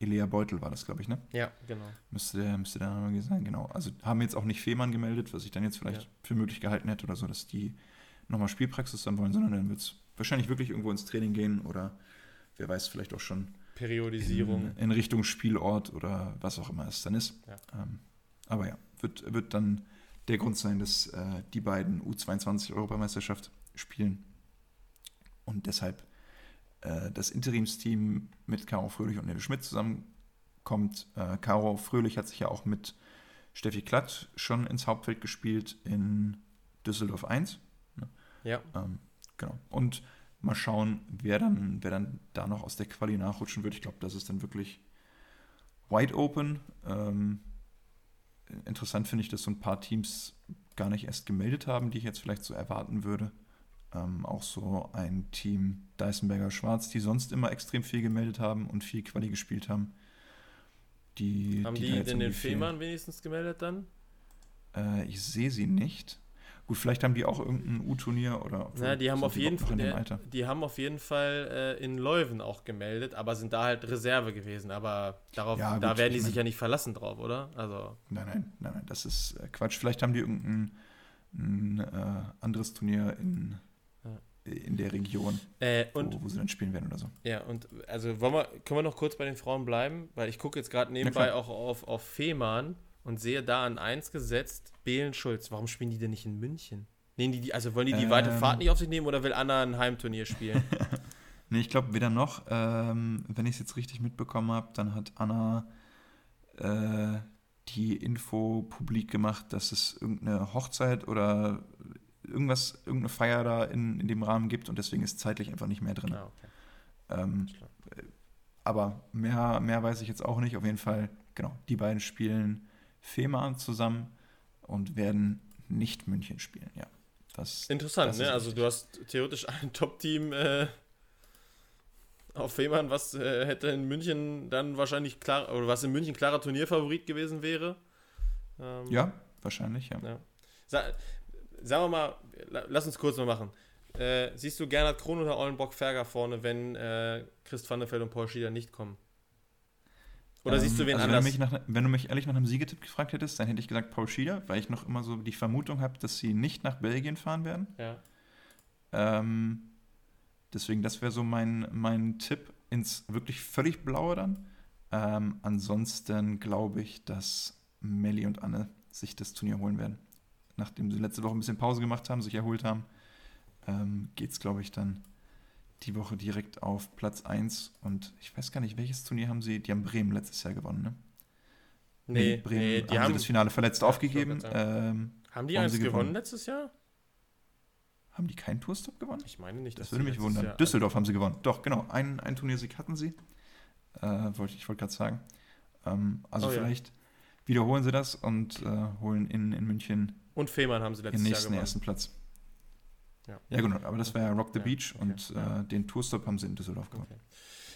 B: Elea Beutel war das, glaube ich, ne?
A: Ja, genau.
B: Müsste der, müsste der Name sein, genau. Also haben jetzt auch nicht Fehmarn gemeldet, was ich dann jetzt vielleicht ja. für möglich gehalten hätte oder so, dass die nochmal Spielpraxis dann wollen, sondern dann wird es wahrscheinlich wirklich irgendwo ins Training gehen oder wer weiß, vielleicht auch schon
A: Periodisierung.
B: In, in Richtung Spielort oder was auch immer es dann ist.
A: Ja.
B: Ähm, aber ja, wird, wird dann der Grund sein, dass äh, die beiden U22-Europameisterschaft spielen und deshalb äh, das Interimsteam mit Caro Fröhlich und Nele Schmidt zusammenkommt. Äh, Caro Fröhlich hat sich ja auch mit Steffi Klatt schon ins Hauptfeld gespielt in Düsseldorf 1.
A: Ne? Ja.
B: Ähm, genau. Und mal schauen, wer dann, wer dann da noch aus der Quali nachrutschen wird. Ich glaube, das ist dann wirklich wide open. Ähm, interessant finde ich, dass so ein paar Teams gar nicht erst gemeldet haben, die ich jetzt vielleicht so erwarten würde ähm, auch so ein Team Deisenberger Schwarz, die sonst immer extrem viel gemeldet haben und viel Quali gespielt haben. Die,
A: haben die, die denn den Fehmarn wenigstens gemeldet dann?
B: Äh, ich sehe sie nicht. Gut, vielleicht haben die auch irgendein U-Turnier oder.
A: Ja, die haben auf jeden Fall. Der, die haben auf jeden Fall äh, in Leuven auch gemeldet, aber sind da halt Reserve gewesen. Aber darauf, ja, gut, da werden die sich ja nicht verlassen drauf, oder? Also.
B: Nein, nein, nein, nein, das ist äh, Quatsch. Vielleicht haben die irgendein ein, äh, anderes Turnier in in der Region,
A: äh, und,
B: wo, wo, sie dann spielen werden oder so.
A: Ja, und also wollen wir, können wir noch kurz bei den Frauen bleiben, weil ich gucke jetzt gerade nebenbei auch auf, auf Fehmarn und sehe da an 1 gesetzt Belen Schulz. Warum spielen die denn nicht in München? Nehmen die, die also wollen die die ähm, weite Fahrt nicht auf sich nehmen oder will Anna ein Heimturnier spielen?
B: nee, ich glaube weder noch. Ähm, wenn ich es jetzt richtig mitbekommen habe, dann hat Anna äh, die Info publik gemacht, dass es irgendeine Hochzeit oder irgendwas, irgendeine Feier da in, in dem Rahmen gibt und deswegen ist zeitlich einfach nicht mehr drin.
A: Ah, okay.
B: ähm, aber mehr, mehr weiß ich jetzt auch nicht. Auf jeden Fall, genau, die beiden spielen Fehmarn zusammen und werden nicht München spielen, ja. Das,
A: Interessant,
B: das
A: ne? Also du hast theoretisch ein Top-Team äh, auf Fehmarn, was äh, hätte in München dann wahrscheinlich klar, oder was in München klarer Turnierfavorit gewesen wäre. Ähm,
B: Ja, wahrscheinlich, ja.
A: ja. Sa sagen wir mal, la- lass uns kurz mal machen. Äh, siehst du Gernot Kron oder Ollenbock Ferger vorne, wenn äh, Chris van der Velde und Paul Schieder nicht kommen? Oder
B: Ähm,
A: siehst du wen
B: also
A: anders?
B: Wenn du, mich nach, wenn du mich ehrlich nach einem Siegetipp gefragt hättest, dann hätte ich gesagt Paul Schieder, weil ich noch immer so die Vermutung habe, dass sie nicht nach Belgien fahren werden.
A: ja.
B: Ähm, deswegen, das wäre so mein, mein Tipp ins wirklich völlig Blaue dann. Ähm, ansonsten glaube ich, dass Melli und Anne sich das Turnier holen werden. Nachdem sie letzte Woche ein bisschen Pause gemacht haben, sich erholt haben, ähm, geht es, glaube ich, dann die Woche direkt auf Platz 1. Und ich weiß gar nicht, welches Turnier haben sie? Die haben Bremen letztes Jahr gewonnen, ne?
A: Nee,
B: Bremen
A: nee,
B: haben,
A: die
B: sie
A: haben,
B: das Finale verletzt
A: Ja,
B: aufgegeben. Ähm,
A: haben die
B: haben
A: eins gewonnen
B: gewonnen.
A: letztes Jahr?
B: haben die keinen Tourstop gewonnen?
A: Ich meine nicht.
B: Das würde mich wundern.
A: Jahr-
B: Düsseldorf haben sie gewonnen. Doch, genau. Ein, ein Turniersieg hatten sie. Äh, wollte, ich wollte gerade sagen. Ähm, also
A: Oh ja.
B: vielleicht wiederholen sie das und äh, holen in, in München
A: Und Fehmarn haben sie
B: den
A: letztes Jahr
B: nächsten
A: gewonnen.
B: ersten Platz.
A: Ja.
B: Ja, genau. Aber das war ja Rock the
A: Ja,
B: Beach
A: okay.
B: und
A: Ja.
B: äh, den Tourstop haben sie in Düsseldorf gewonnen.
A: Okay.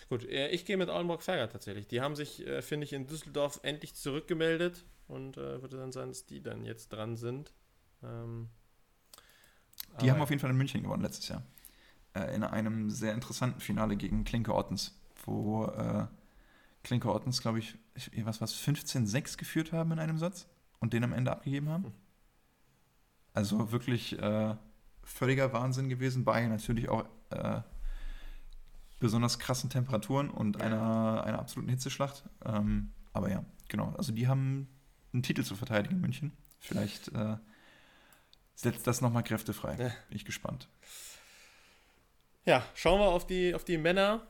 A: Gut, äh, ich gehe mit Aulenburg Ferger tatsächlich. Die haben sich, äh, finde ich, in Düsseldorf endlich zurückgemeldet und äh, würde dann sein, dass die dann jetzt dran sind. Ähm,
B: Die haben auf jeden Fall in München gewonnen letztes Jahr. Äh, in einem sehr interessanten Finale gegen Klinke Ottens, wo äh, Klinke Ottens, glaube ich, ich, was was 15-6 geführt haben in einem Satz und den am Ende abgegeben haben.
A: Hm.
B: Also wirklich äh, völliger Wahnsinn gewesen bei natürlich auch äh, besonders krassen Temperaturen und
A: Ja.
B: einer, einer absoluten Hitzeschlacht. Ähm, aber ja, genau. Also die haben einen Titel zu verteidigen in München. Vielleicht äh, setzt das nochmal Kräfte frei. Bin ich gespannt.
A: Ja, schauen wir auf die, auf die Männer.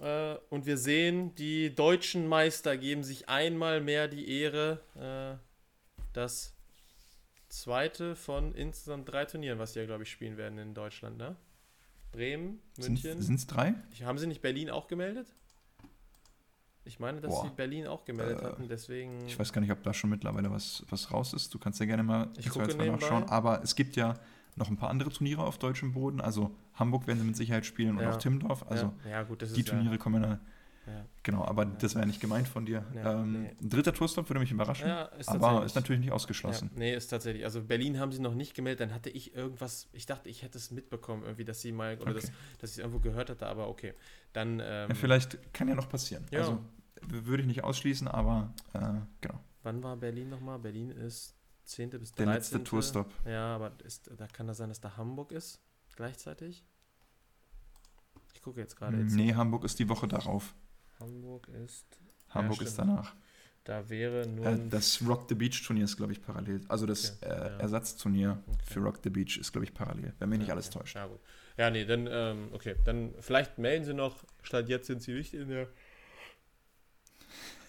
A: Äh, und wir sehen, die deutschen Meister geben sich einmal mehr die Ehre, äh, das zweite von insgesamt drei Turnieren, was sie ja, glaube ich, spielen werden in Deutschland, ne? Bremen, München.
B: Sind es drei?
A: Ich- Haben sie nicht Berlin auch gemeldet? Ich meine, dass
B: Boah.
A: sie Berlin auch gemeldet
B: Äh,
A: hatten, deswegen.
B: Ich weiß gar nicht, ob da schon mittlerweile was, was raus ist. Du kannst ja gerne mal
A: Ich
B: nachschauen. Aber es gibt ja noch ein paar andere Turniere auf deutschem Boden. Also Hamburg werden sie mit Sicherheit spielen und
A: Ja.
B: auch Timmendorf. Also
A: ja, ja, gut,
B: die Turniere kommen ja,
A: ja, ja.
B: genau, aber das wäre ja nicht gemeint von dir.
A: Ja,
B: ähm,
A: nee.
B: Ein dritter Tourstop würde mich überraschen,
A: Ja, ist
B: aber ist natürlich nicht ausgeschlossen.
A: Ja, nee, ist tatsächlich. Also Berlin haben sie noch nicht gemeldet, dann hatte ich irgendwas, ich dachte, ich hätte es mitbekommen, irgendwie, dass sie mal, oder
B: Okay.
A: dass, dass ich es irgendwo gehört hatte, aber okay. Dann, ähm,
B: Ja, vielleicht kann ja noch passieren.
A: Ja.
B: Also würde ich nicht ausschließen, aber äh, genau.
A: wann war Berlin nochmal? Berlin ist 10. bis 13.
B: Der letzte Tourstop.
A: Ja, aber ist, da kann das sein, dass da Hamburg ist, gleichzeitig? Ich gucke jetzt gerade. jetzt.
B: Nee, Hamburg ist die Woche darauf.
A: Hamburg ist,
B: Hamburg
A: stimmt.
B: ist danach.
A: da wäre nur
B: Äh, das Rock the Beach Turnier ist, glaube ich, parallel. Also das
A: Okay,
B: äh,
A: ja.
B: Ersatzturnier
A: Okay.
B: für Rock the Beach ist, glaube ich, parallel. Wenn mich nicht alles
A: ja,
B: täuscht.
A: Ja, gut. Ja, nee, dann, ähm, okay, dann vielleicht melden sie noch, statt jetzt sind sie nicht in der.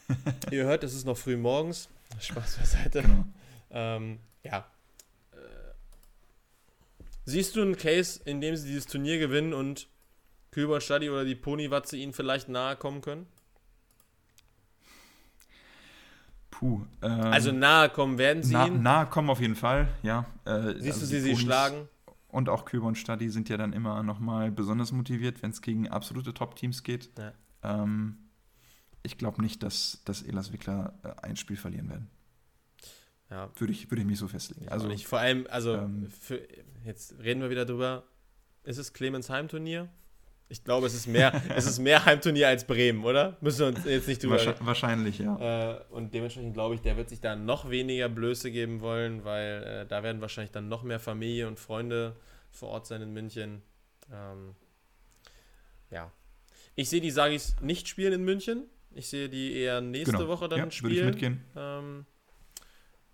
A: Ihr hört, es ist noch früh morgens. Spaß beiseite.
B: Genau.
A: Ähm, ja. Äh, siehst du einen Case, in dem sie dieses Turnier gewinnen und Küber Stadi oder die Ponywatze ihnen vielleicht nahe kommen können?
B: Puh. Ähm,
A: also nahe kommen werden sie
B: na,
A: ihnen.
B: nahe kommen auf jeden Fall, ja. Äh,
A: Siehst
B: also
A: du sie sie schlagen?
B: Und auch Köber und Stadi sind ja dann immer nochmal besonders motiviert, wenn es gegen absolute Top-Teams geht.
A: Ja.
B: Ähm, ich glaube nicht, dass, dass Elas Wickler äh, ein Spiel verlieren werden.
A: Ja,
B: Würde ich, würde ich mich so festlegen.
A: Ich
B: also
A: nicht. Vor allem, also,
B: ähm,
A: für, jetzt reden wir wieder drüber. Ist es Clemens Heimturnier? Ich glaube, es ist mehr, es ist mehr Heimturnier als Bremen, oder? Müssen wir uns jetzt nicht drüber
B: wahrscheinlich, wahrscheinlich, ja.
A: äh, Und dementsprechend glaube ich, der wird sich da noch weniger Blöße geben wollen, weil äh, da werden wahrscheinlich dann noch mehr Familie und Freunde vor Ort sein in München. Ähm, ja. Ich sehe die Sagis nicht spielen in München. Ich sehe die eher nächste
B: genau.
A: Woche dann
B: ja, Würde ich
A: spielen.
B: mitgehen.
A: Ähm,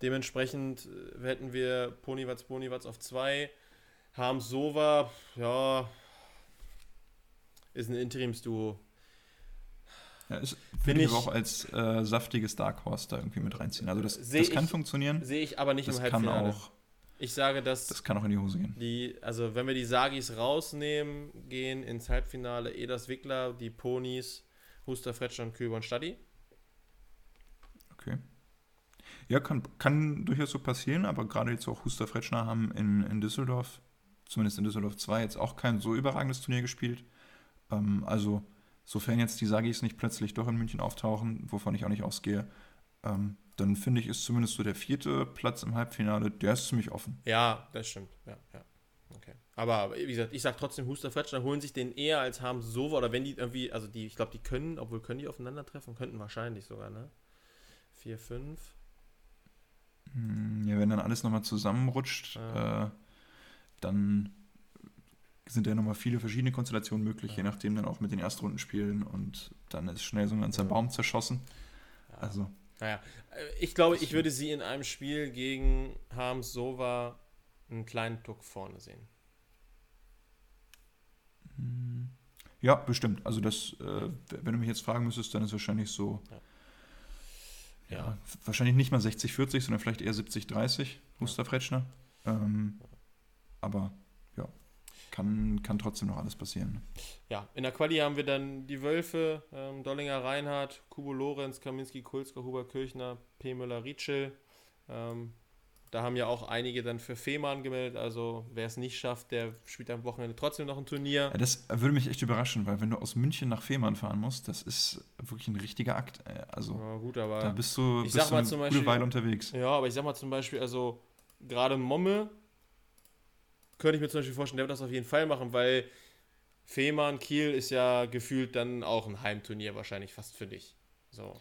A: dementsprechend äh, hätten wir Ponywatz, Ponywatz auf 2. Harms Sova, ja, ist ein Interimsduo.
B: Ja, ist,
A: Bin
B: würde ich
A: ich-
B: auch als äh, saftiges Dark Horse da irgendwie mit reinziehen. Also das, das kann
A: ich-
B: funktionieren.
A: Sehe ich aber nicht
B: Das
A: im
B: kann
A: Halbfinale.
B: auch,
A: Ich sage, dass
B: das kann auch in die Hose gehen.
A: die, also wenn wir die Sagis rausnehmen, gehen ins Halbfinale Edas Wickler, die Ponys, Huster, Fretscher und Küber und Stadi.
B: Okay. Ja, kann, kann durchaus so passieren, aber gerade jetzt auch Huster Fretschner haben in, in Düsseldorf, zumindest in Düsseldorf 2, jetzt auch kein so überragendes Turnier gespielt. Ähm, also, sofern jetzt die Sagis nicht plötzlich doch in München auftauchen, wovon ich auch nicht ausgehe, ähm, dann finde ich, ist zumindest so der vierte Platz im Halbfinale, der ist ziemlich offen.
A: Ja, das stimmt. Ja, ja. Okay. Aber wie gesagt, ich sage trotzdem, Huster Fretschner holen sich den eher als haben Sova oder wenn die irgendwie, also die, ich glaube, die können, obwohl können die aufeinandertreffen, könnten wahrscheinlich sogar, ne? 4, 5.
B: Hm, ja, wenn dann alles nochmal zusammenrutscht, ja. äh, dann sind ja nochmal viele verschiedene Konstellationen möglich, ja. je nachdem dann auch mit den Erstrundenspielen und dann ist schnell so ein ganzer ja. Baum zerschossen. Also.
A: Naja, äh, ich glaube, ich würde sie in einem Spiel gegen Harms Sova einen kleinen Tuck vorne sehen.
B: Hm. Ja, bestimmt. Also das, äh, wenn du mich jetzt fragen müsstest, dann ist wahrscheinlich so, ja, ja wahrscheinlich nicht mal 60-40, sondern vielleicht eher 70-30, Muster Fretschner. Ähm, aber ja, kann, kann trotzdem noch alles passieren.
A: Ja, in der Quali haben wir dann die Wölfe, ähm, Dollinger Reinhardt, Kubo Lorenz, Kaminski, Kulska, Huber Kirchner, P. Müller-Rietschel. Ähm, da haben ja auch einige dann für Fehmarn gemeldet. Also wer es nicht schafft, der spielt am Wochenende trotzdem noch ein Turnier.
B: Ja, das würde mich echt überraschen, weil wenn du aus München nach Fehmarn fahren musst, das ist wirklich ein richtiger Akt. Also
A: ja, gut, aber
B: da bist du,
A: ich bist du eine
B: gute
A: Beispiel,
B: Weile unterwegs.
A: Ja, aber ich sag mal zum Beispiel, also gerade Momme könnte ich mir zum Beispiel vorstellen, der wird das auf jeden Fall machen, weil Fehmarn, Kiel ist ja gefühlt dann auch ein Heimturnier wahrscheinlich fast für dich. So.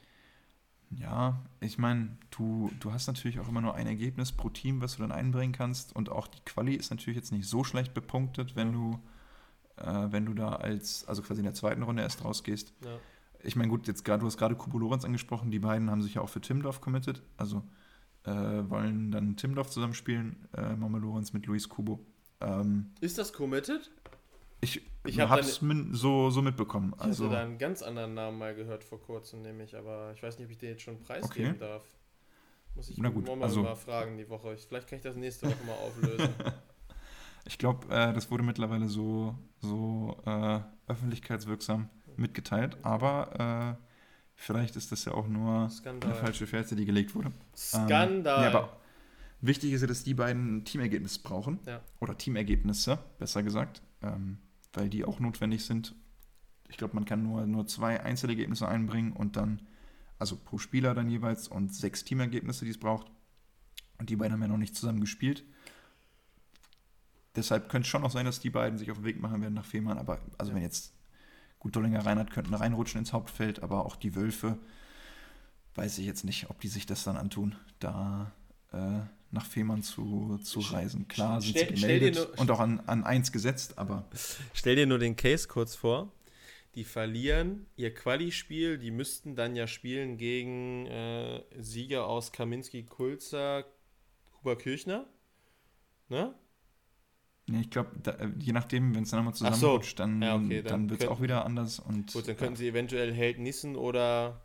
B: Ja, ich meine, du, du hast natürlich auch immer nur ein Ergebnis pro Team, was du dann einbringen kannst. Und auch die Quali ist natürlich jetzt nicht so schlecht bepunktet, wenn du, äh, wenn du da als, also quasi in der zweiten Runde erst rausgehst. Ja. Ich meine, gut, jetzt gerade, du hast gerade Kubo Lorenz angesprochen, die beiden haben sich ja auch für Timdorf committed. Also äh, wollen dann Timdorf zusammenspielen, äh, Mama Lorenz mit Luis Kubo. Ähm,
A: ist das committed?
B: Ich, ich habe es so, so mitbekommen.
A: Ich also, hatte da einen ganz anderen Namen mal gehört vor kurzem, nämlich, aber ich weiß nicht, ob ich den jetzt schon preisgeben okay. darf. Muss ich
B: Na gut,
A: mal
B: also,
A: mal fragen die Woche. Vielleicht kann ich das nächste Woche mal auflösen.
B: ich glaube, äh, das wurde mittlerweile so, so äh, öffentlichkeitswirksam mitgeteilt, aber äh, vielleicht ist das ja auch nur Skandal. eine falsche Fährte, die gelegt wurde.
A: Skandal! Ähm,
B: ja, aber wichtig ist ja, dass die beiden Teamergebnisse brauchen.
A: Ja.
B: Oder Teamergebnisse, besser gesagt. Ähm, weil die auch notwendig sind. Ich glaube, man kann nur, nur zwei Einzelergebnisse einbringen und dann, also pro Spieler dann jeweils und sechs Teamergebnisse, die es braucht. Und die beiden haben ja noch nicht zusammen gespielt. Deshalb könnte es schon auch sein, dass die beiden sich auf den Weg machen werden nach Fehmarn. Aber also ja. wenn jetzt gut Dollinger Reinhardt könnten reinrutschen ins Hauptfeld, aber auch die Wölfe, weiß ich jetzt nicht, ob die sich das dann antun. Da äh, nach Fehmarn zu, zu reisen. Klar sind stell, sie gemeldet nur, und auch an, an eins gesetzt, aber.
A: Stell dir nur den Case kurz vor. Die verlieren ihr Quali-Spiel, die müssten dann ja spielen gegen äh, Sieger aus Kaminski, Kulzer, Huber Kirchner. Ne?
B: Nee, ich glaube, äh, je nachdem, wenn es dann nochmal zusammenrutscht, so. dann, ja, okay, dann, dann wird es auch wieder anders. Und,
A: gut, dann könnten ja. sie eventuell Held Nissen oder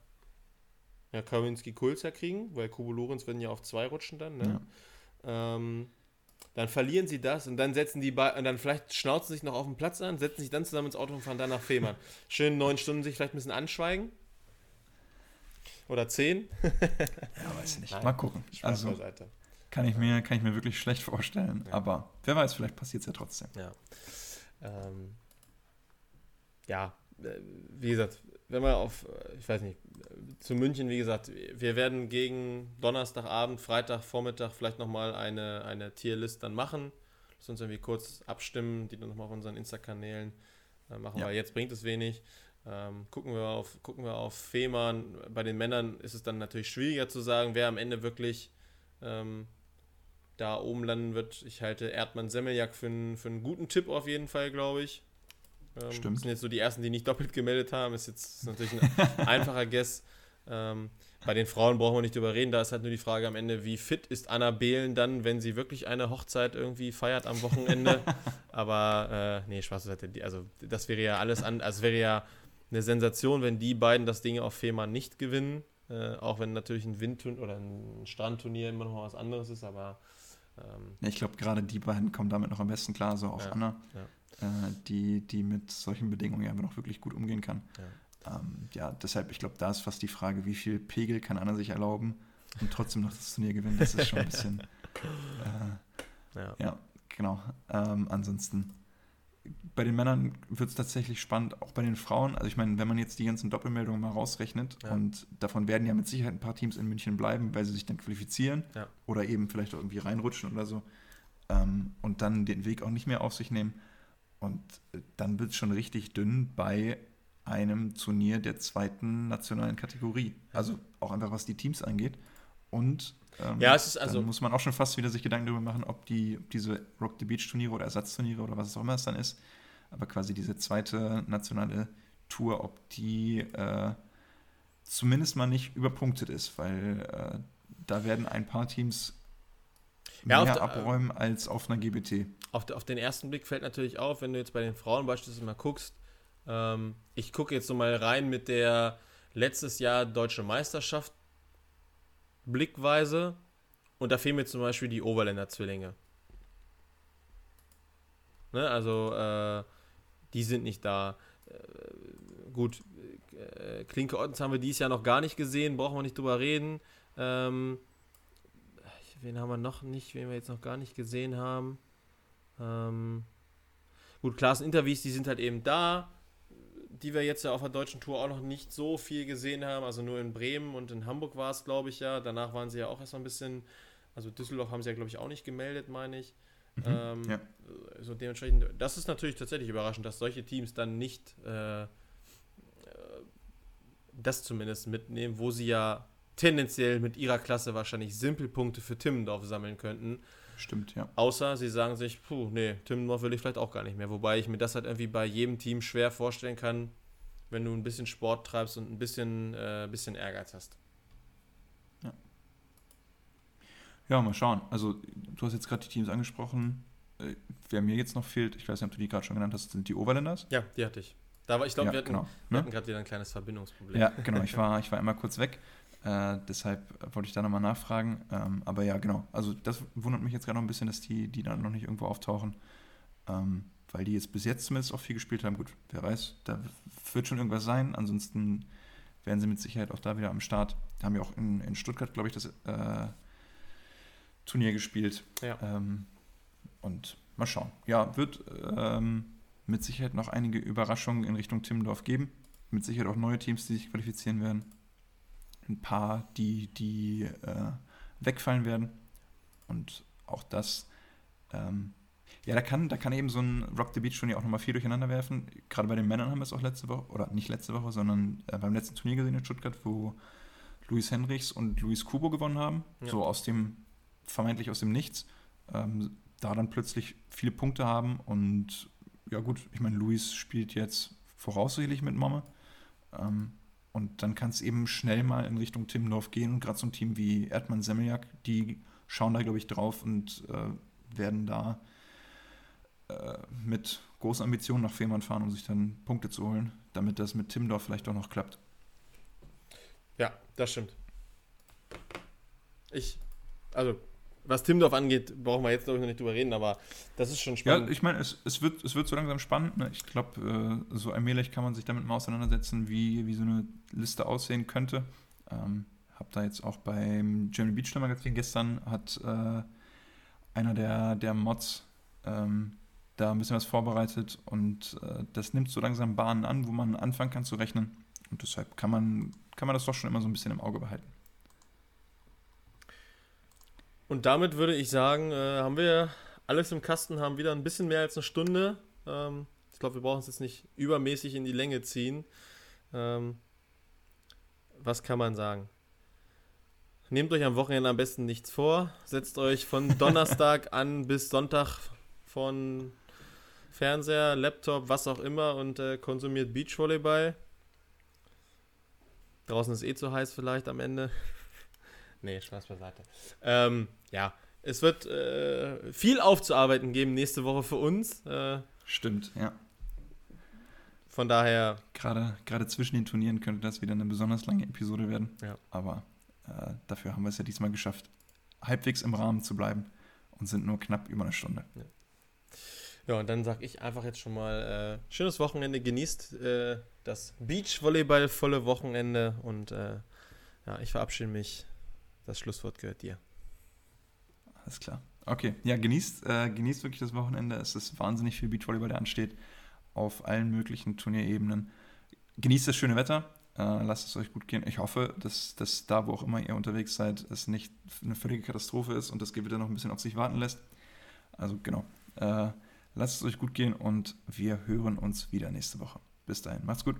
A: ja, Kaminski Kulzer kriegen, weil Kubo Lorenz werden ja auf zwei rutschen dann. Ne? Ja. Ähm, dann verlieren sie das und dann setzen die und dann vielleicht schnauzen sich noch auf dem Platz an, setzen sich dann zusammen ins Auto und fahren dann nach Fehmarn. Schön neun Stunden sich vielleicht ein bisschen anschweigen. Oder zehn.
B: ja, weiß ich nicht. Nein, Mal gucken. Also, kann ich, mir, kann ich mir wirklich schlecht vorstellen. Ja. Aber wer weiß, vielleicht passiert es ja trotzdem.
A: Ja. Ähm, ja, äh, wie gesagt, wenn man auf, äh, ich weiß nicht, zu München, wie gesagt, wir werden gegen Donnerstagabend, Freitagvormittag vielleicht nochmal eine, eine Tierlist dann machen. Lass uns irgendwie kurz abstimmen, die dann nochmal auf unseren Insta-Kanälen äh, machen, ja. weil jetzt bringt es wenig. Ähm, gucken, wir auf, gucken wir auf Fehmarn. Bei den Männern ist es dann natürlich schwieriger zu sagen, wer am Ende wirklich ähm, da oben landen wird. Ich halte Erdmann Semmeljak für, einen, für einen guten Tipp auf jeden Fall, glaube ich. Ähm, Stimmt. Das sind jetzt so die ersten, die nicht doppelt gemeldet haben. Ist jetzt ist natürlich ein einfacher Guess. Ähm, bei den Frauen brauchen wir nicht drüber reden. Da ist halt nur die Frage am Ende, wie fit ist Anna Behlen dann, wenn sie wirklich eine Hochzeit irgendwie feiert am Wochenende. Aber äh, nee, Spaß Also das wäre ja alles an. Also wäre ja eine Sensation, wenn die beiden das Ding auf Fehmarn nicht gewinnen. Äh, auch wenn natürlich ein Windturnier oder ein Strandturnier immer noch was anderes ist, aber
B: ähm, ja, ich glaube, gerade die beiden kommen damit noch am besten klar, so auch ja, Anna. Ja die, die mit solchen Bedingungen ja noch wirklich gut umgehen kann. Ja, ähm, ja deshalb, ich glaube, da ist fast die Frage, wie viel Pegel kann Anna sich erlauben und trotzdem noch das Turnier gewinnen. Das ist schon ein bisschen. Äh,
A: Ja.
B: ja, genau. Ähm, ansonsten, bei den Männern wird es tatsächlich spannend, auch bei den Frauen. Also ich meine, wenn man jetzt die ganzen Doppelmeldungen mal rausrechnet
A: Ja.
B: und davon werden ja mit Sicherheit ein paar Teams in München bleiben, weil sie sich dann qualifizieren oder eben vielleicht auch irgendwie reinrutschen oder so ähm, und dann den Weg auch nicht mehr auf sich nehmen. Und äh, dann wird es schon richtig dünn bei einem Turnier der zweiten nationalen Kategorie. Also auch einfach was die Teams angeht. Und ähm,
A: Ja, es ist also-
B: dann muss man auch schon fast wieder sich Gedanken darüber machen, ob die ob diese Rock the Beach Turniere oder Ersatzturniere oder was auch immer es dann ist, aber quasi diese zweite nationale Tour, ob die äh, zumindest mal nicht überpunktet ist, weil äh, da werden ein paar Teams
A: Ja,
B: mehr
A: der-
B: abräumen als auf einer GBT.
A: Auf, auf den ersten Blick fällt natürlich auf, wenn du jetzt bei den Frauen beispielsweise mal guckst, ähm, ich gucke jetzt so mal rein mit der letztes Jahr deutsche Meisterschaft Blickweise und da fehlen mir zum Beispiel die Overländer Zwillinge. Ne, also äh, die sind nicht da. Äh, gut, äh, Klinke Ottens haben wir dieses Jahr noch gar nicht gesehen, brauchen wir nicht drüber reden. Ähm, wen haben wir noch nicht, wen wir jetzt noch gar nicht gesehen haben? Ähm, gut, Klaas Interviews, die sind halt eben da, die wir jetzt ja auf der deutschen Tour auch noch nicht so viel gesehen haben. Also nur in Bremen und in Hamburg war es, glaube ich, ja. Danach waren sie ja auch erst mal ein bisschen, also Düsseldorf haben sie ja, glaube ich, auch nicht gemeldet, meine ich. Ähm,
B: ja.
A: So dementsprechend, das ist natürlich tatsächlich überraschend, dass solche Teams dann nicht äh, äh, das zumindest mitnehmen, wo sie ja tendenziell mit ihrer Klasse wahrscheinlich Simpelpunkte für Timmendorf sammeln könnten.
B: Stimmt, ja.
A: Außer sie sagen sich, puh, nee, Timmendorf will ich vielleicht auch gar nicht mehr. Wobei ich mir das halt irgendwie bei jedem Team schwer vorstellen kann, wenn du ein bisschen Sport treibst und ein bisschen, äh, bisschen Ehrgeiz hast.
B: Ja, mal schauen. Also, du hast jetzt gerade die Teams angesprochen. Äh, Wer mir jetzt noch fehlt, ich weiß nicht, ob du die gerade schon genannt hast, sind die Overlanders.
A: Ja, die hatte ich. Da war, ich glaube,
B: ja,
A: wir hatten,
B: genau. Ne?
A: hatten gerade wieder ein kleines Verbindungsproblem.
B: Ja, genau. Ich war, ich war immer kurz weg. Äh, deshalb wollte ich da nochmal nachfragen. Ähm, aber ja, genau. Also, das wundert mich jetzt gerade noch ein bisschen, dass die, die dann noch nicht irgendwo auftauchen. Ähm, weil die jetzt bis jetzt zumindest auch viel gespielt haben. Gut, wer weiß, da wird schon irgendwas sein. Ansonsten wären sie mit Sicherheit auch da wieder am Start. Da haben wir auch in, in Stuttgart, glaube ich, das äh, Turnier gespielt.
A: Ja.
B: Ähm, und mal schauen. Ja, wird ähm, mit Sicherheit noch einige Überraschungen in Richtung Timmendorf geben. Mit Sicherheit auch neue Teams, die sich qualifizieren werden. Ein paar, die, die äh, wegfallen werden. Und auch das, ähm, ja, da kann, da kann eben so ein Rock the Beach Turnier auch nochmal viel durcheinander werfen. Gerade bei den Männern haben wir es auch letzte Woche, oder nicht letzte Woche, sondern äh, beim letzten Turnier gesehen in Stuttgart, wo Luis Henrichs und Luis Kubo gewonnen haben.
A: Ja.
B: So aus dem, vermeintlich aus dem Nichts. Ähm, da dann plötzlich viele Punkte haben und ja gut, ich meine, Luis spielt jetzt voraussichtlich mit Momme. Ähm, und dann kann es eben schnell mal in Richtung Timmendorf gehen. Und gerade so ein Team wie Erdmann Semmeljak, die schauen da, glaube ich, drauf und äh, werden da äh, mit großen Ambitionen nach Fehmarn fahren, um sich dann Punkte zu holen, damit das mit Timmendorf vielleicht auch noch klappt.
A: Ja, das stimmt. Ich, also, was Timmendorf angeht, brauchen wir jetzt, glaube ich, noch nicht drüber reden, aber das ist schon
B: Ja,
A: spannend.
B: ich meine, es, es, wird, es wird so langsam spannend. Ne? Ich glaube, äh, so allmählich kann man sich damit mal auseinandersetzen, wie, wie so eine Liste aussehen könnte. Ähm, hab da jetzt auch beim German Beach Magazin gestern hat äh, einer der, der Mods ähm, da ein bisschen was vorbereitet und äh, das nimmt so langsam Bahnen an, wo man anfangen kann zu rechnen. Und deshalb kann man, kann man das doch schon immer so ein bisschen im Auge behalten.
A: Und damit würde ich sagen, äh, haben wir alles im Kasten, haben wieder ein bisschen mehr als eine Stunde. Ähm, ich glaube, wir brauchen es jetzt nicht übermäßig in die Länge ziehen. Ähm, was kann man sagen? Nehmt euch am Wochenende am besten nichts vor. Setzt euch von Donnerstag an bis Sonntag von Fernseher, Laptop, was auch immer und äh, konsumiert Beachvolleyball. Draußen ist eh zu heiß vielleicht am Ende. Nee, Spaß beiseite. Ähm, ja, es wird äh, viel aufzuarbeiten geben nächste Woche für uns. Äh,
B: Stimmt, ja.
A: von daher,
B: Gerade, gerade zwischen den Turnieren könnte das wieder eine besonders lange Episode werden.
A: Ja.
B: Aber äh, dafür haben wir es ja diesmal geschafft, halbwegs im Rahmen zu bleiben und sind nur knapp über eine Stunde.
A: ja, und dann sage ich einfach jetzt schon mal äh, schönes Wochenende, genießt äh, das Beachvolleyball volle Wochenende und äh, ja, ich verabschiede mich das Schlusswort gehört dir.
B: Alles klar. Okay, ja, genießt, äh, genießt wirklich das Wochenende. Es ist wahnsinnig viel Beachvolleyball, der ansteht, auf allen möglichen Turnierebenen. Genießt das schöne Wetter, äh, lasst es euch gut gehen. Ich hoffe, dass, dass da, wo auch immer ihr unterwegs seid, es nicht eine völlige Katastrophe ist und das Gewitter noch ein bisschen auf sich warten lässt. Also genau, äh, lasst es euch gut gehen und wir hören uns wieder nächste Woche. Bis dahin, macht's gut.